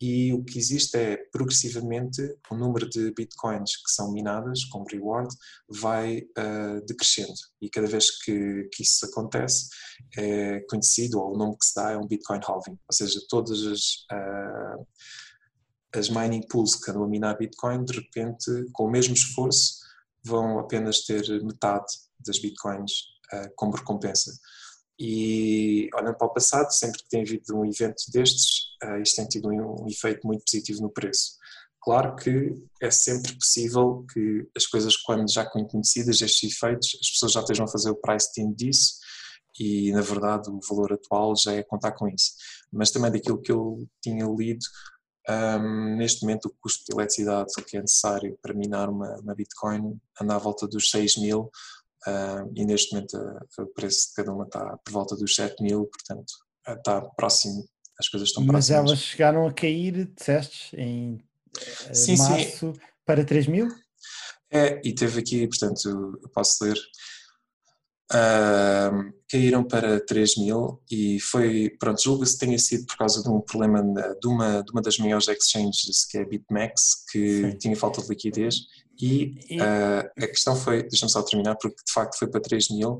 Speaker 4: e o que existe é progressivamente o número de bitcoins que são minadas como reward vai uh, decrescendo, e cada vez que, que isso acontece é conhecido, ou o nome que se dá é um bitcoin halving, ou seja, todas as. Uh, as mining pools que andam a minar Bitcoin, de repente, com o mesmo esforço, vão apenas ter metade das Bitcoins uh, como recompensa. E olhando para o passado, sempre que tem havido um evento destes, uh, isto tem tido um, um efeito muito positivo no preço. Claro que é sempre possível que as coisas, quando já conhecidas, estes efeitos, as pessoas já estejam a fazer o price team disso e, na verdade, o valor atual já é contar com isso. Mas também daquilo que eu tinha lido, um, neste momento o custo de eletricidade que é necessário para minar uma, uma Bitcoin anda à volta dos 6 mil, Uh, e neste momento uh, o preço de cada uma está por volta dos 7 mil, portanto uh, está próximo, as coisas estão
Speaker 5: Mas
Speaker 4: próximas.
Speaker 5: Mas elas chegaram a cair, disseste, em sim, março sim. para 3 mil?
Speaker 4: É, e teve aqui, portanto, eu posso ler. Uh, caíram para 3 mil e foi, pronto, julga-se que tenha sido por causa de um problema de, uma, de uma das maiores exchanges, que é a BitMEX, que
Speaker 5: Sim.
Speaker 4: tinha falta de liquidez e,
Speaker 5: E-
Speaker 4: uh, a questão foi, deixa-me só terminar, porque de facto foi para 3 mil,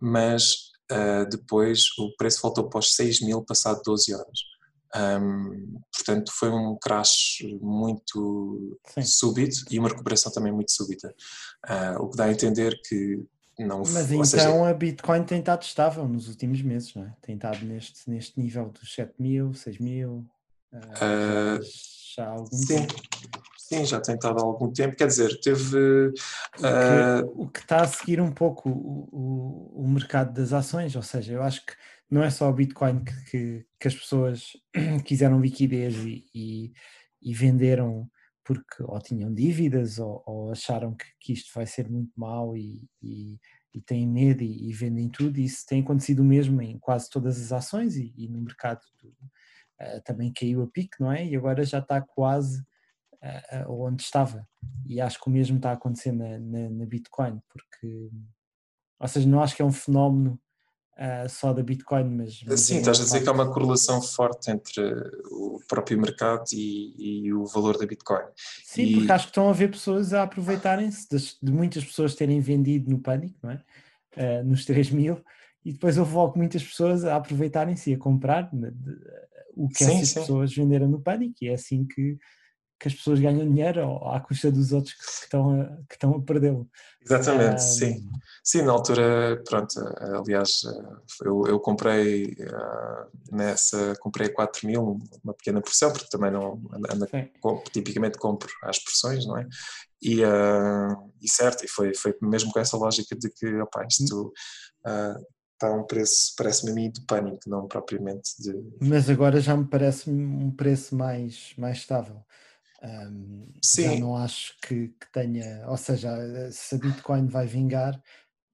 Speaker 4: mas uh, depois o preço voltou para os 6 mil passado 12 horas. Um, portanto, foi um crash muito
Speaker 5: Sim.
Speaker 4: súbito e uma recuperação também muito súbita. Uh, o que dá a entender que não
Speaker 5: Mas então
Speaker 4: seja,
Speaker 5: a Bitcoin tem estado estável nos últimos meses, não é? Tem estado neste, neste nível dos 7 mil, 6 mil. Ah, já há algum
Speaker 4: sim,
Speaker 5: tempo.
Speaker 4: Sim, já tem estado há algum tempo. Quer dizer, teve.
Speaker 5: que-
Speaker 4: ah,
Speaker 5: o que está a seguir um pouco o, o, o mercado das ações, ou seja, eu acho que não é só o Bitcoin que, que, que as pessoas quiseram liquidez e, e, e venderam porque ou tinham dívidas ou, ou acharam que, isto vai ser muito mau e, e, e têm medo e, e vendem tudo. E isso tem acontecido o mesmo em quase todas as ações e, e no mercado do- ah, também caiu a pique, não é? E agora já está quase onde estava. E acho que o mesmo está a acontecer na, na, na Bitcoin, porque, ou seja, não acho que é um fenómeno ah, só da Bitcoin, mas. mas
Speaker 4: sim,
Speaker 5: é
Speaker 4: estás a dizer que há uma
Speaker 5: facto.
Speaker 4: correlação forte entre o próprio mercado e, e o valor da Bitcoin.
Speaker 5: Sim,
Speaker 4: e-
Speaker 5: porque acho que estão a ver pessoas a aproveitarem-se de, muitas pessoas terem vendido no pânico, não é? Ah, nos 3 mil, e depois houve logo muitas pessoas a aproveitarem-se e a comprar né, de- o que
Speaker 4: Sim,
Speaker 5: essas
Speaker 4: sim.
Speaker 5: pessoas venderam no pânico, e é assim que, que as pessoas ganham dinheiro ao- à custa dos outros que, estão a, que estão a perdê-lo.
Speaker 4: Exatamente,
Speaker 5: Ah,
Speaker 4: sim. Sim, na altura, pronto, aliás, eu, eu comprei ah, nessa, comprei a 4 mil, uma pequena porção, porque também não anda, tipicamente compro às porções, não é? E, ah, e certo, e foi, foi mesmo com essa lógica de que, opá, isto ah, está um preço, parece-me a mim, de pânico, não propriamente de...
Speaker 5: mas agora já me parece um preço mais, mais estável. Já
Speaker 4: Sim.
Speaker 5: não acho que, que tenha, ou seja, se a Bitcoin vai vingar,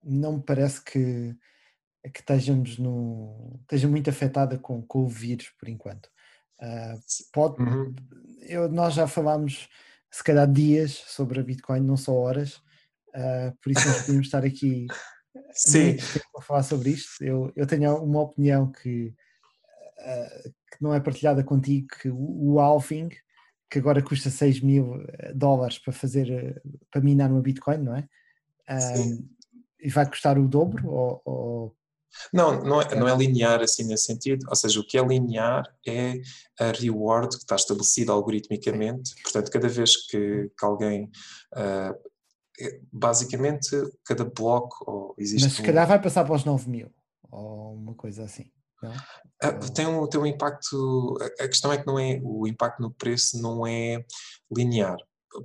Speaker 5: não me parece que, que estejamos no, esteja muito afetada com, com o vírus por enquanto. Ah, pode,
Speaker 4: Uhum.
Speaker 5: eu, nós já falámos se calhar dias sobre a Bitcoin, não só horas, ah, por isso nós podemos estar aqui
Speaker 4: Sim,
Speaker 5: a falar sobre isto. Eu, eu tenho uma opinião que, ah, que não é partilhada contigo, que o, o halving, que agora custa 6 mil eh, dólares para fazer, eh, para minar uma Bitcoin, não é?
Speaker 4: Sim.
Speaker 5: e vai custar o dobro? Ou, ou-
Speaker 4: Não, não é, não é linear assim nesse sentido, ou seja, o que é linear é a reward que está estabelecida algoritmicamente, portanto, cada vez que, que alguém, é- basicamente, cada bloco, ou existe
Speaker 5: mas se
Speaker 4: um-
Speaker 5: calhar vai passar para os 9 mil, ou uma coisa assim.
Speaker 4: Ah, tem, um, tem um impacto. A questão é que não é, o impacto no preço não é linear.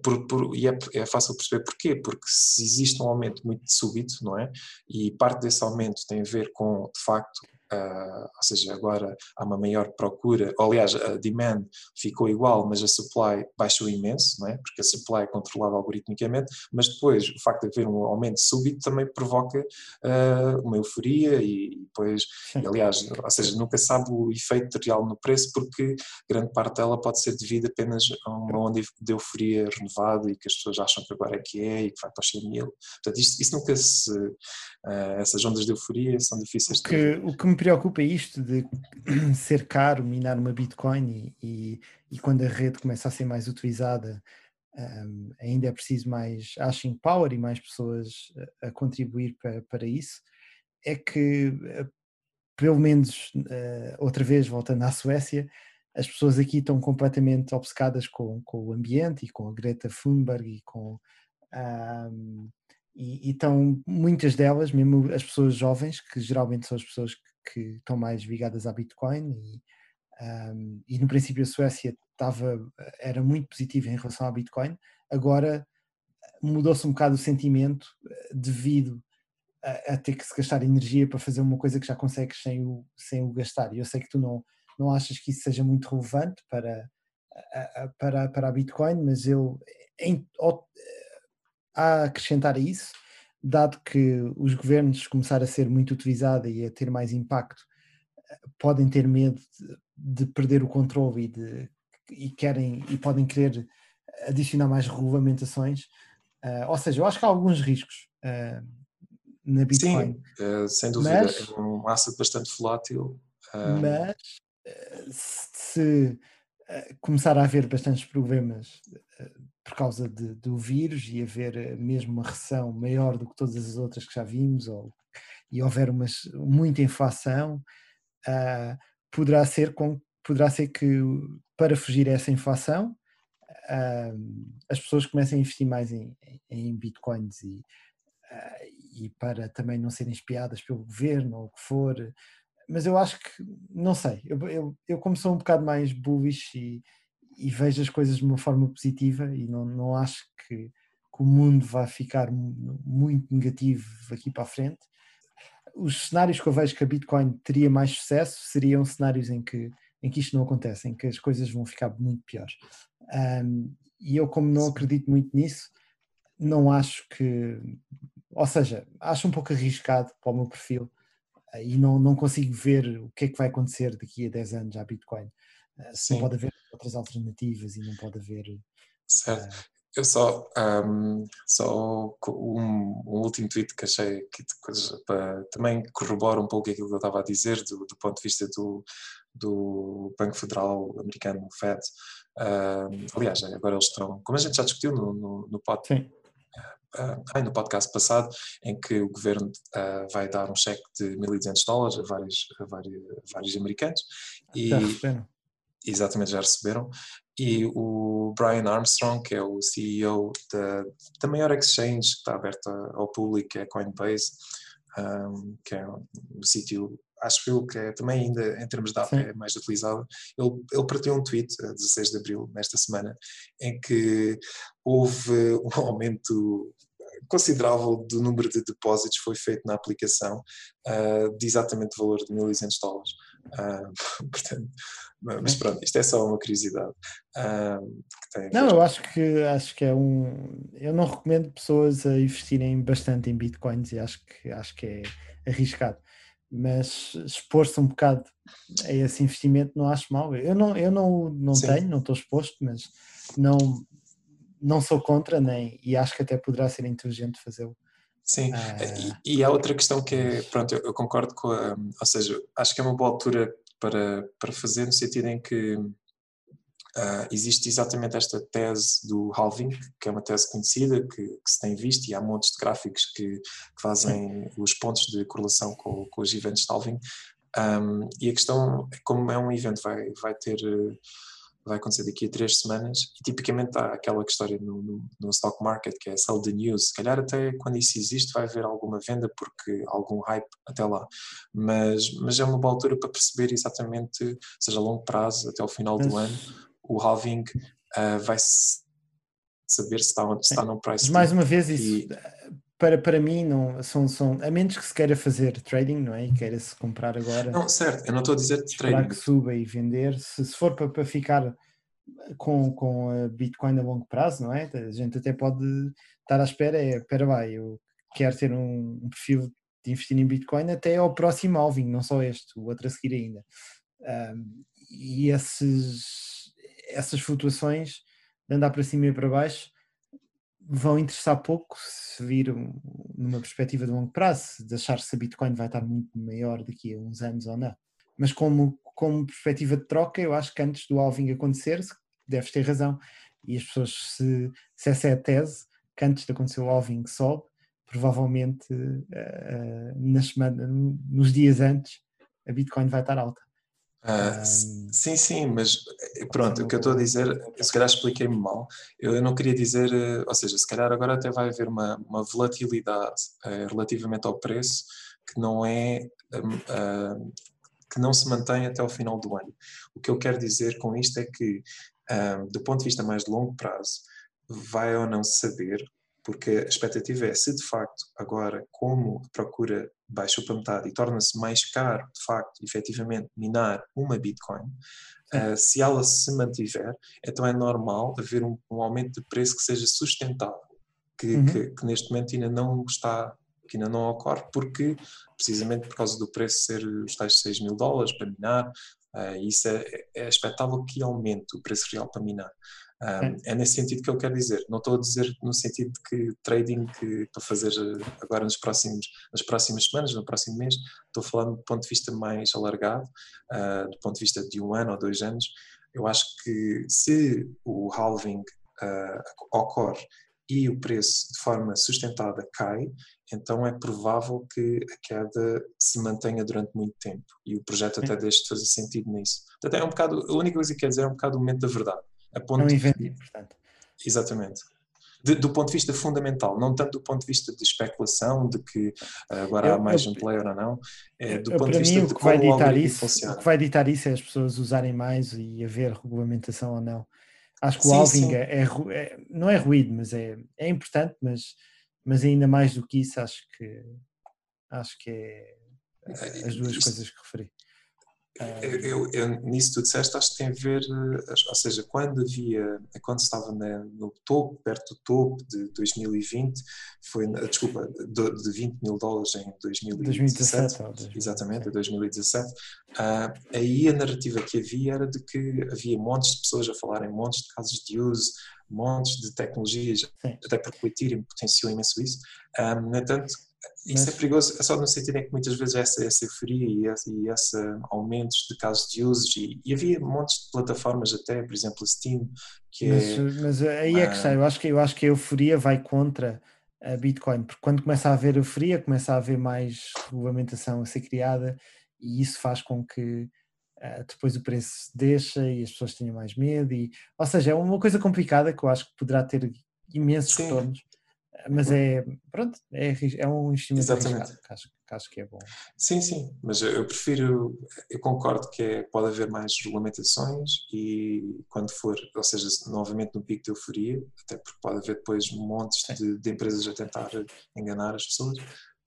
Speaker 4: Por, por- e é, é fácil perceber porquê, porque se existe um aumento muito súbito, não é? E parte desse aumento tem a ver com, de facto, ou seja, agora há uma maior procura, ou, aliás, a demand ficou igual, mas a supply baixou imenso, não é? Porque a supply é controlada algoritmicamente, mas depois o facto de haver um aumento súbito também provoca ah, uma euforia e depois e, aliás, ou seja, nunca sabe o efeito real no preço porque grande parte dela pode ser devida apenas a uma onda de euforia renovada e que as pessoas acham que agora é que é e que vai para os 100 mil. Portanto, isto, isso nunca se... ah, essas ondas de euforia são difíceis
Speaker 5: O
Speaker 4: de
Speaker 5: que, o que me preocupa isto de ser caro minar uma Bitcoin e, e, e quando a rede começa a ser mais utilizada um, ainda é preciso mais hashing power e mais pessoas a, a contribuir para, para isso, é que eh, pelo menos eh, outra vez voltando à Suécia, as pessoas aqui estão completamente obcecadas com, com o ambiente e com a Greta Thunberg e com um, e, e estão muitas delas, mesmo as pessoas jovens, que geralmente são as pessoas que, que estão mais ligadas à Bitcoin e, um, e no princípio a Suécia estava, era muito positiva em relação à Bitcoin, agora mudou-se um bocado o sentimento eh, devido a, a, ter que se gastar energia para fazer uma coisa que já consegues sem o, sem o gastar. E eu sei que tu não, não achas que isso seja muito relevante para, a, para, para a Bitcoin, mas eu em, a acrescentar a isso, dado que os governos começaram a ser muito utilizados e a ter mais impacto, podem ter medo de, de perder o controle e, de, e querem e podem querer adicionar mais regulamentações. Uh, ou seja, eu acho que há alguns riscos uh, na Bitcoin.
Speaker 4: Sim, eh, sem dúvida.
Speaker 5: Mas-
Speaker 4: é um asset bastante volátil. ah,
Speaker 5: Mas eh, se eh, começar a haver bastantes problemas por causa de- do vírus e haver eh, mesmo uma recessão maior do que todas as outras que já vimos, ou, e houver umas, muita inflação, ah, poderá, ser com, poderá ser que para fugir a essa inflação ah, as pessoas comecem a investir mais em, em- bitcoins e, ah, e para também não serem espiadas pelo governo ou o que for. Mas eu acho que, não sei, eu, eu, eu como sou um bocado mais bullish e, e vejo as coisas de uma forma positiva e não, não acho que, que o mundo vai ficar mu- muito negativo aqui para a frente. Os cenários que eu vejo que a Bitcoin teria mais sucesso seriam cenários em que, em que isto não acontece, em que as coisas vão ficar muito piores. Ahm, e eu, como não acredito muito nisso, não acho que. Ou seja, acho um pouco arriscado para o meu perfil eh, e não, não consigo ver o que é que vai acontecer daqui a 10 anos à Bitcoin. Se não pode haver outras alternativas e não pode haver.
Speaker 4: certo.
Speaker 5: ah,
Speaker 4: Eu só, ahm, só um, um último tweet que achei que para, também corrobora um pouco aquilo que eu estava a dizer do, do ponto de vista do, do Banco Federal Americano, o Fed. Ahm, aliás, agora eles estão, como a gente já discutiu no, no, no, pod, ah, ai, no podcast passado, em que o governo ah, vai dar um cheque de 1.200 dólares a vários, a vários, a vários americanos. E,
Speaker 5: receberam.
Speaker 4: Exatamente já receberam. E o Brian Armstrong, que é o CEO da, da maior exchange que está aberta ao público, que é a Coinbase, um, que é um, sítio, acho eu, que é também ainda em termos de app é mais utilizado. Ele, ele partilhou um tweet a 16 de abril, nesta semana, em que houve um aumento considerável do número de depósitos foi feito na aplicação ah, de exatamente o valor de 1.200 dólares. Ah, portanto, mas pronto, isto é só uma curiosidade. a
Speaker 5: Não, eu acho que acho que é um. Eu não recomendo pessoas a investirem bastante em bitcoins e acho que acho que é arriscado. Mas expor-se um bocado a esse investimento não acho mal. Eu não, eu não, não
Speaker 4: Sim.
Speaker 5: tenho, não estou exposto, mas não, não sou contra, nem, e acho que até poderá ser inteligente fazê-lo.
Speaker 4: Sim,
Speaker 5: Ah.
Speaker 4: e, e há outra questão que é, pronto, eu, eu concordo com a, ou seja, acho que é uma boa altura para, para fazer no sentido em que ah, existe exatamente esta tese do halving, que é uma tese conhecida, que, que se tem visto, e há montes de gráficos que, que fazem os pontos de correlação com, com os eventos de halving. Um, e a questão é como é um evento, vai, vai ter. eh, Vai acontecer daqui a três semanas e tipicamente há aquela história no, no, no stock market que é sell the news. Se calhar até quando isso existe vai haver alguma venda porque algum hype até lá. Mas, mas é uma boa altura para perceber exatamente, seja a longo prazo, até ao final do
Speaker 5: Mas-
Speaker 4: ano, o halving ah, vai saber se está, se está num price
Speaker 5: Mas mais uma vez, isso
Speaker 4: E-
Speaker 5: para, para mim, não, são, são, a menos que se queira fazer trading, não é? E queira-se comprar agora.
Speaker 4: Não, certo, eu não estou a dizer trading.
Speaker 5: que suba e vender. Se, se for para, para ficar com, com a Bitcoin a longo prazo, não é? A gente até pode estar à espera, é, espera vai, eu quero ter um, um perfil de investir em Bitcoin até ao próximo halving, não só este, o outro a seguir ainda. Ahm, e esses, essas flutuações de andar para cima e para baixo vão interessar pouco se vir um- numa perspectiva de longo prazo, de achar se a Bitcoin vai estar muito maior daqui a uns anos ou não. Mas como, como perspectiva de troca, eu acho que antes do halving acontecer, deves ter razão. E as pessoas, se, se essa é a tese, que antes de acontecer o halving sobe, provavelmente eh, nas semana, nos dias antes a Bitcoin vai estar alta.
Speaker 4: Ah, sim, sim, mas eh, pronto, o que eu estou a
Speaker 5: boa-
Speaker 4: dizer, eu se calhar expliquei-me mal. Eu, não queria dizer, eh, ou seja, se calhar agora até vai haver uma, uma volatilidade eh, relativamente ao preço que não é hum, ah, que não se mantém até ao final do ano. O que eu quero dizer com isto é que, ah, do ponto de vista mais de longo prazo, vai ou não saber, porque a expectativa é se de facto agora, como a procura baixou para metade e torna-se mais caro, de facto, efetivamente, minar uma Bitcoin, ah, se ela se mantiver, então é normal haver um, um aumento de preço que seja sustentável, que,
Speaker 5: Uhum.
Speaker 4: que- que neste momento ainda não está, que ainda não ocorre, porque precisamente por causa do preço ser os tais 6 mil dólares para minar, ah, isso é, é expectável que aumente o preço real para minar. Um, é nesse sentido que eu quero dizer. Não estou a dizer no sentido de que trading que para fazer eh, agora nos próximos, nas próximas semanas, no próximo mês, estou falando do ponto de vista mais alargado, uh, do ponto de vista de um ano ou dois anos. Eu acho que se o halving uh, ocorre e o preço de forma sustentada cai, então é provável que a queda se mantenha durante muito tempo e o projeto até deixe de fazer sentido nisso. Portanto, é um bocado, a única coisa que quer dizer é um bocado o momento da verdade. A ponto
Speaker 5: Não inventem, portanto.
Speaker 4: Exatamente. De- do ponto de vista fundamental, não tanto do ponto de vista de especulação, de que ah, agora
Speaker 5: Eu-
Speaker 4: há mais
Speaker 5: eu-
Speaker 4: um player ou não, é do
Speaker 5: Eu,
Speaker 4: ponto de
Speaker 5: mim,
Speaker 4: vista
Speaker 5: o
Speaker 4: de
Speaker 5: vai
Speaker 4: como o
Speaker 5: ditar isso, o
Speaker 4: funciona.
Speaker 5: que vai ditar isso é as pessoas usarem mais e haver regulamentação ou não. Acho que o
Speaker 4: Sim, sim.
Speaker 5: é, é é- não é ruído, mas é, é importante, mas, mas ainda mais do que isso, acho que acho que é as duas
Speaker 4: Isto-
Speaker 5: coisas que referi.
Speaker 4: Eu, eu- eu- nisso tu disseste, acho que tem a ver, eh, ou seja, quando havia, quando estava no topo, perto do topo de 2020, foi, desculpa, de, de 20 mil dólares em 2017,
Speaker 5: 2017 ou 2017.
Speaker 4: exatamente, em 2017, ah, aí a narrativa que havia era de que havia montes de pessoas a falarem montes de casos de uso, montes de tecnologias,
Speaker 5: Sim.
Speaker 4: até porque o Ethereum potenciou imenso isso. Ah, no entanto, isso
Speaker 5: Mas-
Speaker 4: é perigoso, é só no sentido em que muitas vezes essa, essa euforia e esse, e esse aumentos de casos de usos e, e havia montes de plataformas até, por exemplo Steam, que
Speaker 5: Mas,
Speaker 4: é...
Speaker 5: mas aí é que está. Eu acho que, eu acho que a euforia vai contra a Bitcoin, porque quando começa a haver euforia, começa a haver mais regulamentação a ser criada e isso faz com que ah, depois o preço deixa e as pessoas tenham mais medo. E, ou seja, é uma coisa complicada que eu acho que poderá ter imensos
Speaker 4: Sim.
Speaker 5: retornos, mas é, pronto, é, é um investimento
Speaker 4: Exatamente.
Speaker 5: que acho, que acho que é bom.
Speaker 4: Sim, sim, mas eu eu prefiro, eu concordo que é, pode haver mais regulamentações e quando for, ou seja, novamente no pico de euforia, até porque pode haver depois montes de, de empresas a tentar enganar as pessoas,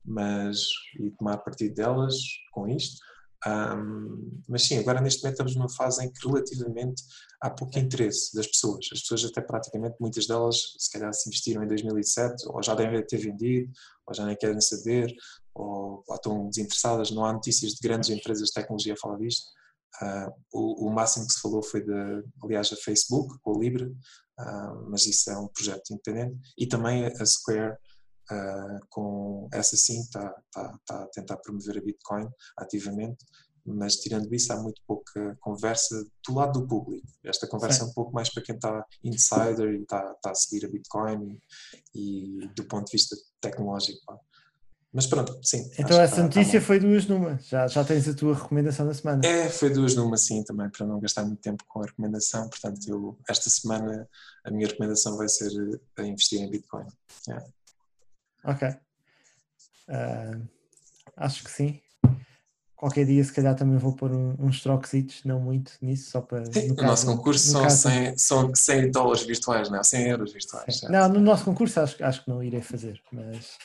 Speaker 4: mas e tomar partido delas com isto. Ahm, mas sim, agora neste momento estamos numa fase em que relativamente há pouco interesse das pessoas. As pessoas até praticamente, muitas delas, se calhar se investiram em 2007, ou já devem ter vendido, ou já nem querem saber, ou, ou estão desinteressadas, não há notícias de grandes empresas de tecnologia a falar disto. Ah, o, o máximo que se falou foi, de, aliás, a Facebook, com a Libra, ah, mas isso é um projeto independente, e também a Square, ah, com essa sim, está tá, tá a tentar promover a Bitcoin ativamente, mas tirando isso, há muito pouca conversa do lado do público. Esta conversa
Speaker 5: Sim.
Speaker 4: é um pouco mais para quem está insider e está, está a seguir a Bitcoin e, e do ponto de vista tecnológico. Mas pronto, sim.
Speaker 5: Então essa
Speaker 4: tá- tá
Speaker 5: notícia
Speaker 4: bom.
Speaker 5: foi duas numa, já, já tens a tua recomendação da semana.
Speaker 4: É, foi duas numa sim também, para não gastar muito tempo com a recomendação. Portanto, eu, esta semana a minha recomendação vai ser eh, a investir em Bitcoin.
Speaker 5: Ok. Ah, acho que sim. Qualquer dia, se calhar, também vou pôr um- uns trocositos, não muito nisso, só para.
Speaker 4: Sim,
Speaker 5: no
Speaker 4: o
Speaker 5: caso-
Speaker 4: nosso concurso
Speaker 5: no
Speaker 4: são,
Speaker 5: caso-
Speaker 4: 100, são 100 dólares virtuais, não é? 100 euros virtuais.
Speaker 5: Não, no nosso concurso acho, acho que não irei fazer, mas,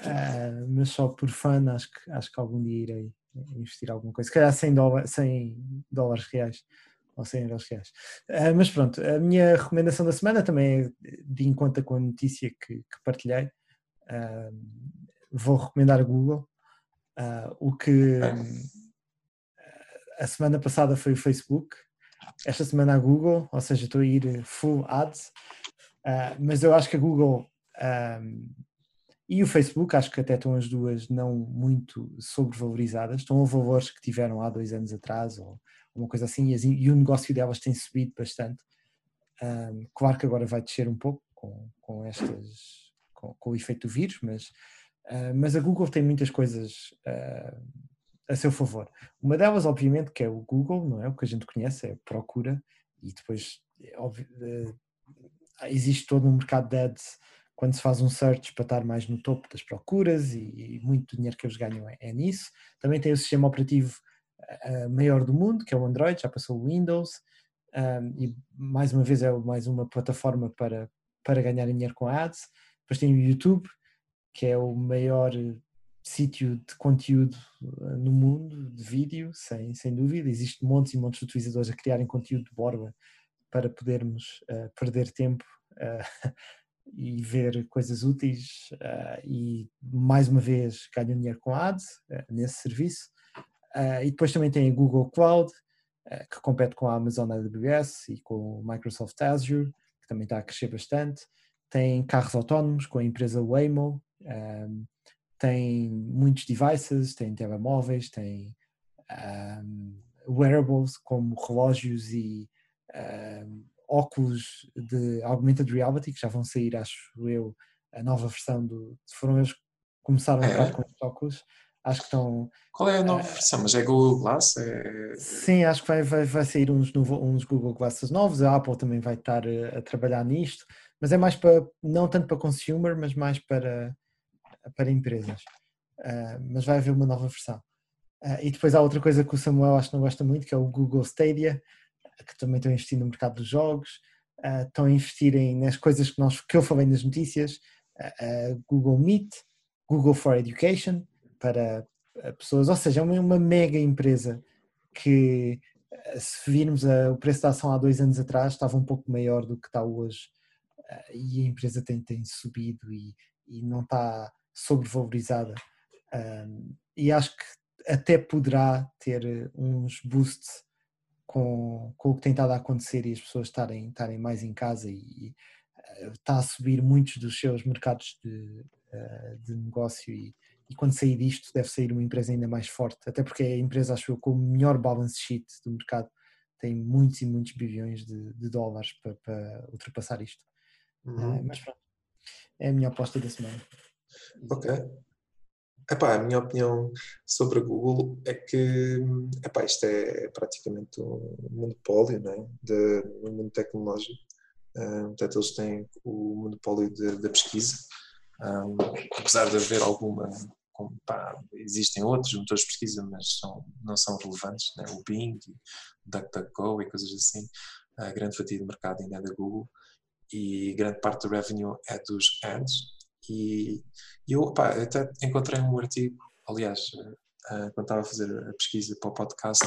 Speaker 5: ah, mas só por fã acho que, acho que algum dia irei investir alguma coisa. Se calhar 100 dólares, 100 dólares reais ou 100 euros reais. Ah, mas pronto, a minha recomendação da semana também é de em conta com a notícia que, que partilhei. Ah, vou recomendar a Google. Ah, o que a semana passada foi o Facebook, esta semana a Google, ou seja, estou a ir full ads, ah, mas eu acho que a Google ahm, e o Facebook, acho que até estão as duas não muito sobrevalorizadas, estão a valores que tiveram há dois anos atrás ou uma coisa assim, e, as- e o negócio delas tem subido bastante. Ahm, claro que agora vai descer um pouco com, com estas com, com o efeito do vírus, mas, ah, mas a Google tem muitas coisas ah, a seu favor. Uma delas, obviamente, que é o Google, não é? O que a gente conhece é procura e depois é óbvio, eh, existe todo um mercado de ads quando se faz um search para estar mais no topo das procuras e, e muito dinheiro que eles ganham é, é nisso. Também tem o sistema operativo eh, maior do mundo, que é o Android, já passou o Windows, um, e mais uma vez é mais uma plataforma para, para ganhar dinheiro com ads. Depois tem o YouTube, que é o maior eh, sítio de conteúdo eh, no mundo, de vídeo, sem, sem dúvida. Existem montes e montes de utilizadores a criarem conteúdo de borba para podermos eh, perder tempo eh, e ver coisas úteis eh, e mais uma vez ganham dinheiro com ads nesse serviço. E depois também tem a Google Cloud, que compete com a Amazon AWS e com o Microsoft Azure, que também está a crescer bastante. Tem carros autónomos com a empresa Waymo, um, tem muitos devices, tem telemóveis, tem um, wearables como relógios e um, óculos de augmented reality que já vão sair, acho eu, a nova versão do. Foram eles que começaram
Speaker 4: É?
Speaker 5: a com estes óculos. Acho que estão.
Speaker 4: Qual é a nova versão? Mas é Google Glass? É...
Speaker 5: Sim, acho que vai, vai, vai sair uns, novo- uns Google Glasses novos. A Apple também vai estar a, a trabalhar nisto, mas é mais para, não tanto para consumer, mas mais para, para empresas. Ah, mas vai haver uma nova versão. Ah, e depois há outra coisa que o Samuel acho que não gosta muito, que é o Google Stadia, que também estão a investir no mercado dos jogos, ah, estão a investir em, nas coisas que, nós, que eu falei nas notícias, Google Meet, Google for Education, para pessoas, ou seja, é uma, mega empresa que se virmos a- o preço da ação há dois anos atrás estava um pouco maior do que está hoje e a empresa tem, tem subido e, e não está sobrevalorizada Ahm, e acho que até poderá ter eh, uns boosts com, com o que tem estado a acontecer e as pessoas estarem, estarem mais em casa e, eh, está a subir muitos dos seus mercados de, eh, de negócio e, e quando sair disto deve sair uma empresa ainda mais forte, até porque é a empresa, acho eu, com o melhor balance sheet do mercado, tem muitos e muitos bilhões de, de dólares para, para ultrapassar isto.
Speaker 4: Uhum.
Speaker 5: Ah, mas pronto, é a minha aposta da semana.
Speaker 4: Ok. Epá, a minha opinião sobre a Google é que epá, isto é praticamente um monopólio né, de, no mundo tecnológico. Portanto, eles têm o monopólio de- da pesquisa, Ah, apesar de haver alguma. com- pá, existem outros motores de pesquisa, mas são, não são relevantes. Né? O Bing, o DuckDuckGo e coisas assim. A grande fatia do mercado ainda é da Google e grande parte do revenue é dos ads. E eu pá, até encontrei um artigo, aliás, eh, quando estava a fazer a pesquisa para o podcast,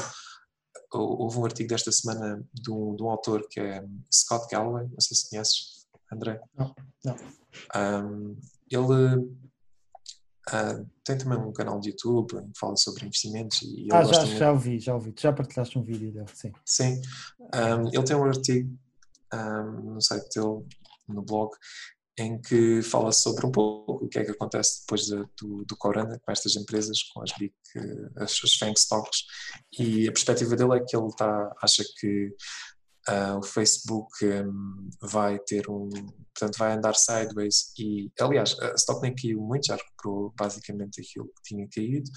Speaker 4: hou- houve um artigo desta semana de um, de um autor que é Scott Galloway, não sei se conheces, André.
Speaker 5: Não, não.
Speaker 4: Ahm, ele ah, tem também um canal de YouTube em que fala sobre investimentos e
Speaker 5: Ah, já,
Speaker 4: muito-
Speaker 5: já ouvi, já ouvi. Tu já partilhaste um vídeo dele, sim.
Speaker 4: Sim. Um, ele tem um artigo um, no site dele, no blog, em que fala sobre um pouco o que é que acontece depois de- do, do Corona com estas empresas, com as big, as, as FANG stocks, e a perspectiva dele é que ele tá, acha que ah, o Facebook um, vai ter um, portanto vai andar sideways e, aliás, a stock nem caiu muito, já recuperou basicamente aquilo que tinha caído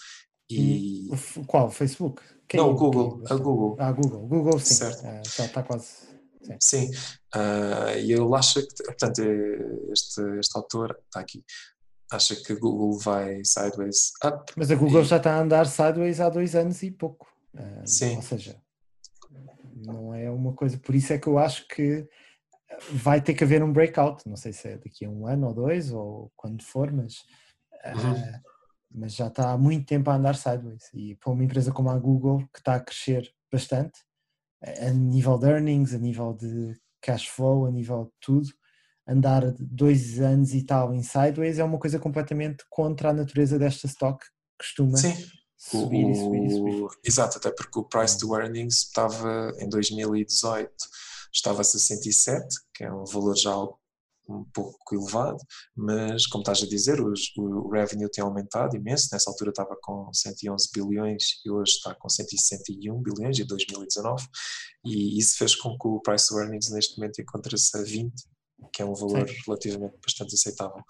Speaker 4: e...
Speaker 5: F- Qual? Facebook?
Speaker 4: Não, o Google,
Speaker 5: caiu
Speaker 4: a. Google.
Speaker 5: Ah, Google. Google, sim.
Speaker 4: Certo.
Speaker 5: Ah, já está quase. Sim.
Speaker 4: Ah, e ele acha que, portanto, é- este, este autor está aqui, acha que Google vai sideways up.
Speaker 5: Mas a Google
Speaker 4: E-
Speaker 5: já está a andar sideways há dois anos e pouco. Ah,
Speaker 4: Sim.
Speaker 5: Ou seja, não é uma coisa. Por isso é que eu acho que vai ter que haver um breakout. Não sei se é daqui a um ano ou dois ou quando for, mas, ah,
Speaker 4: Uhum.
Speaker 5: mas já está há muito tempo a andar sideways. E para uma empresa como a Google, que está a crescer bastante, a nível de earnings, a nível de cash flow, a nível de tudo, andar dois anos e tal em sideways é uma coisa completamente contra a natureza desta stock que costuma
Speaker 4: Sim,
Speaker 5: subir e subir e subir.
Speaker 4: o- exato, até porque o price to earnings estava em 2018, estava a 67, que é um valor já um pouco elevado, mas como estás a dizer, o revenue tem aumentado imenso, nessa altura estava com 111 bilhões e hoje está com 161 bilhões em 2019 e isso fez com que o price to earnings neste momento encontre-se a 20, que é um valor relativamente bastante aceitável.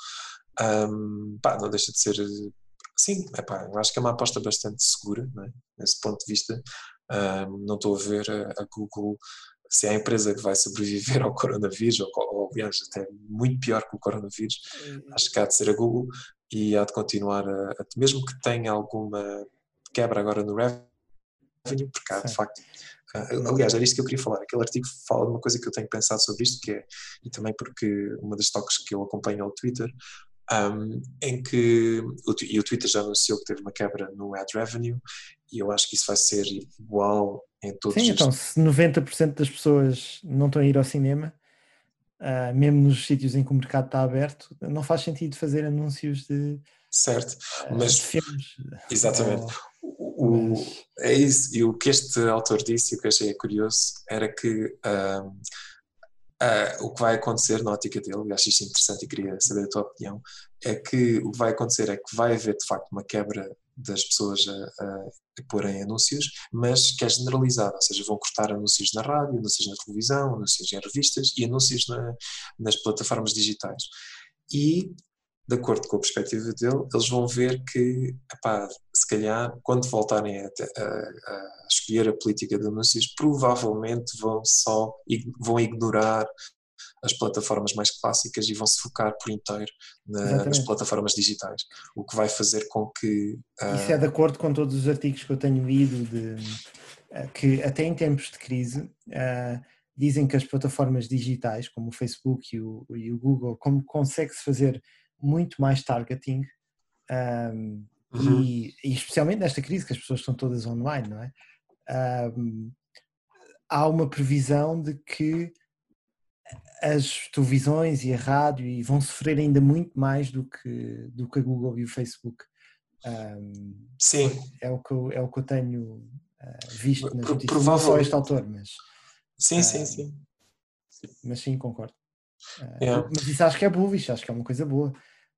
Speaker 4: Ahm, pá, não deixa de ser sim, epá, eu acho que é uma aposta bastante segura, não é? nesse ponto de vista. Ahm, não estou a ver a, a Google se é a empresa que vai sobreviver ao coronavírus, ou, ou aliás, até muito pior que o coronavírus. Acho que há de ser a Google e há de continuar a, a- mesmo que tenha alguma quebra agora no revenue, porque há de
Speaker 5: Sim.
Speaker 4: facto. ah, aliás, era isto que eu queria falar. Aquele artigo fala de uma coisa que eu tenho pensado sobre isto, que é, e também porque uma das toques que eu acompanho é o Twitter, um, em que o, e o Twitter já anunciou que teve uma quebra no ad revenue e eu acho que isso vai ser igual em todos
Speaker 5: Sim,
Speaker 4: os
Speaker 5: então se 90% das pessoas não estão a ir ao cinema, ah, mesmo nos sítios em que o mercado está aberto, não faz sentido fazer anúncios de,
Speaker 4: certo
Speaker 5: ah,
Speaker 4: mas
Speaker 5: de filmes.
Speaker 4: exatamente
Speaker 5: Ou-
Speaker 4: o,
Speaker 5: Mas-
Speaker 4: é isso, e o que este autor disse, e o que achei curioso, era que ahm, ah, o que vai acontecer na ótica dele, e acho isto interessante e queria saber a tua opinião, é que o que vai acontecer é que vai haver de facto uma quebra das pessoas a, a, a porem anúncios, mas que é generalizada, ou seja, vão cortar anúncios na rádio, anúncios na televisão, anúncios em revistas e anúncios na- nas plataformas digitais. E, de acordo com a perspectiva dele, eles vão ver que, epá, se calhar, quando voltarem a, a- a escolher a política de anúncios, provavelmente vão só vão ignorar as plataformas mais clássicas e vão se focar por inteiro na- nas plataformas digitais, o que vai fazer com que ah,
Speaker 5: Isso é de acordo com todos os artigos que eu tenho lido, de, eh, que até em tempos de crise eh, dizem que as plataformas digitais, como o Facebook e o, e o Google, como consegue-se fazer muito mais targeting, ahm,
Speaker 4: uhum,
Speaker 5: e, e especialmente nesta crise que as pessoas estão todas online, não é? Ahm, há uma previsão de que as televisões e a rádio e vão sofrer ainda muito mais do que, do que a Google e o Facebook. Ahm,
Speaker 4: sim,
Speaker 5: é o que eu, é o que eu tenho ah, visto nas
Speaker 4: Pro-
Speaker 5: notícias. Não só
Speaker 4: provavelmente-
Speaker 5: este autor, mas,
Speaker 4: sim, sim, sim.
Speaker 5: mas sim, concordo. Ah,
Speaker 4: Yeah.
Speaker 5: Mas isso acho que é bullish, acho que é uma coisa boa.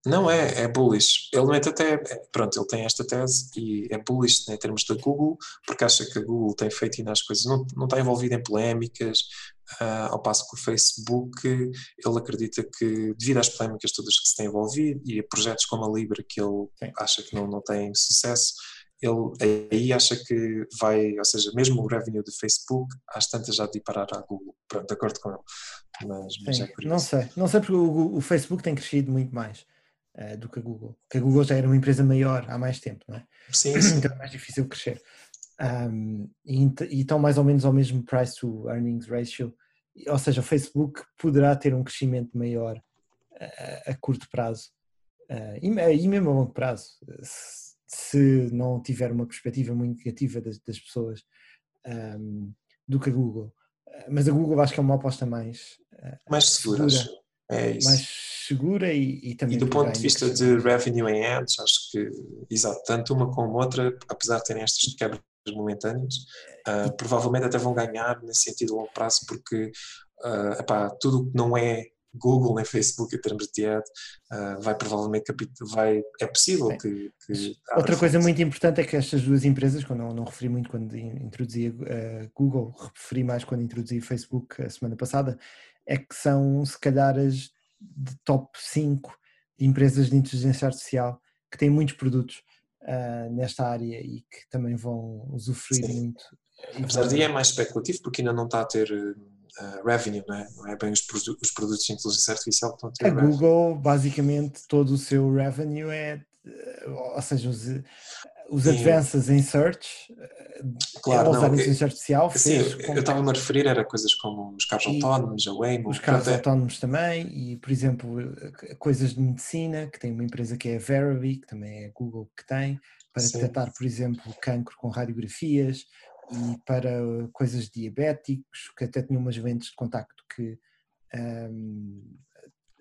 Speaker 4: Não é, é bullish. Ele, no entanto, é, é- pronto, ele tem esta tese e é bullish né, em termos da Google, porque acha que a Google tem feito ainda as coisas, não, não está envolvida em polémicas, ah, ao passo que o Facebook, ele acredita que, devido às polémicas todas que se tem envolvido e a projetos como a Libra, que ele
Speaker 5: Sim.
Speaker 4: acha que não, não tem sucesso, ele aí acha que vai, ou seja, mesmo o revenue do Facebook, às tantas já de parar à Google. Pronto, de acordo com ele. Mas, mas é
Speaker 5: não sei, não sei porque o, o Facebook tem crescido muito mais ah, do que a Google. Porque a Google já era uma empresa maior há mais tempo, não é?
Speaker 4: Sim, sim.
Speaker 5: Então é mais difícil crescer. Ahm, e, e estão mais ou menos ao mesmo price to earnings ratio, ou seja, o Facebook poderá ter um crescimento maior a, a curto prazo ah, e, e mesmo a longo prazo, se, se não tiver uma perspectiva muito negativa das, das pessoas ahm, do que a Google. Mas a Google acho que é uma aposta mais, ah,
Speaker 4: Mais
Speaker 5: Segura.
Speaker 4: acho. É isso.
Speaker 5: mais segura e, e também
Speaker 4: E do ponto de vista de revenue em ads, acho que, exato, tanto uma como outra, apesar de terem estas quebras momentâneas, ah, provavelmente até vão ganhar nesse sentido a longo prazo, porque ah, epá, tudo o que não é Google nem Facebook em termos de ad, ah, vai provavelmente vai, é possível
Speaker 5: Sim.
Speaker 4: que, que
Speaker 5: Outra coisa muito importante é que estas duas empresas, quando não, não referi muito quando in- introduzi a Google, referi mais quando introduzi o Facebook a semana passada, é que são se calhar as de top 5 de empresas de inteligência artificial que têm muitos produtos ah, nesta área e que também vão usufruir
Speaker 4: Sim.
Speaker 5: muito.
Speaker 4: Apesar de é mais especulativo porque ainda não está a ter ah, revenue, não é? Não é bem os, produ- os produtos de inteligência artificial que estão a ter
Speaker 5: A
Speaker 4: revenue.
Speaker 5: Google, basicamente, todo o seu revenue é, ou seja, os, os advances em search,
Speaker 4: Claro,
Speaker 5: usar a
Speaker 4: não,
Speaker 5: inteligência artificial,
Speaker 4: Sim, eu estava-me a referir era coisas como os carros autónomos, a Waymo,
Speaker 5: os carros
Speaker 4: até-
Speaker 5: autónomos também e, por exemplo, eh, coisas de medicina, que tem uma empresa que é a Verily, que também é a Google que tem, para
Speaker 4: Sim.
Speaker 5: detectar, por exemplo, cancro com radiografias e para eh, coisas diabéticos, que até tinham umas lentes de contacto que ahm,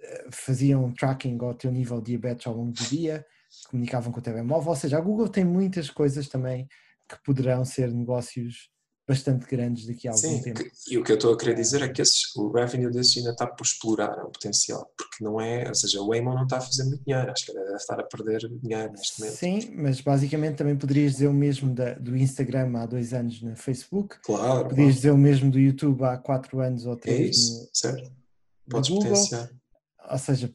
Speaker 5: eh, faziam tracking ao teu nível de diabetes ao longo do dia, comunicavam com o telemóvel, ou seja, a Google tem muitas coisas também que poderão ser negócios bastante grandes daqui a algum
Speaker 4: Sim,
Speaker 5: tempo.
Speaker 4: que- e o que eu estou a querer dizer é que esses, o revenue desses ainda está por explorar o potencial, porque não é, ou seja, o Waymo não está a fazer muito dinheiro, acho que deve estar a perder dinheiro neste momento.
Speaker 5: Sim, mas basicamente também poderias dizer o mesmo da- do Instagram há dois anos no Facebook,
Speaker 4: Claro,
Speaker 5: podias
Speaker 4: claro.
Speaker 5: dizer o mesmo do YouTube há quatro anos ou
Speaker 4: é
Speaker 5: três
Speaker 4: isso, certo.
Speaker 5: no,
Speaker 4: Podes
Speaker 5: Google.
Speaker 4: potenciar.
Speaker 5: ou seja,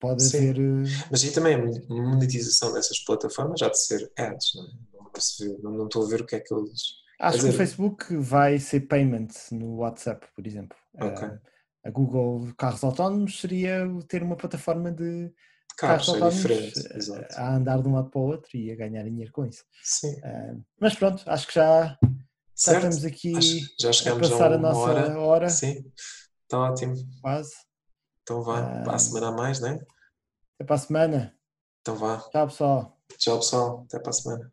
Speaker 5: pode
Speaker 4: Sim.
Speaker 5: haver eh,
Speaker 4: Mas e também a monetização dessas plataformas já de ser ads, não é? Não, percebi- não, estou a ver o que é que eles.
Speaker 5: acho
Speaker 4: Quer
Speaker 5: que o
Speaker 4: dizer-
Speaker 5: Facebook vai ser payment no WhatsApp, por exemplo. Eh, a Google Carros Autónomos seria ter uma plataforma de
Speaker 4: Carros, é
Speaker 5: autónomos
Speaker 4: exato.
Speaker 5: a andar de um lado para o outro e a ganhar dinheiro com isso.
Speaker 4: Sim,
Speaker 5: Eh, mas pronto, acho que já, já estamos aqui
Speaker 4: Acho- já
Speaker 5: a
Speaker 4: chegamos a,
Speaker 5: passar a,
Speaker 4: uma
Speaker 5: nossa
Speaker 4: hora.
Speaker 5: hora,
Speaker 4: Sim, está ótimo.
Speaker 5: quase.
Speaker 4: Então vá, para
Speaker 5: Ah.
Speaker 4: a semana a mais, né?
Speaker 5: Até para a semana.
Speaker 4: Então vá.
Speaker 5: Tchau, pessoal.
Speaker 4: Tchau, pessoal. Até para a semana.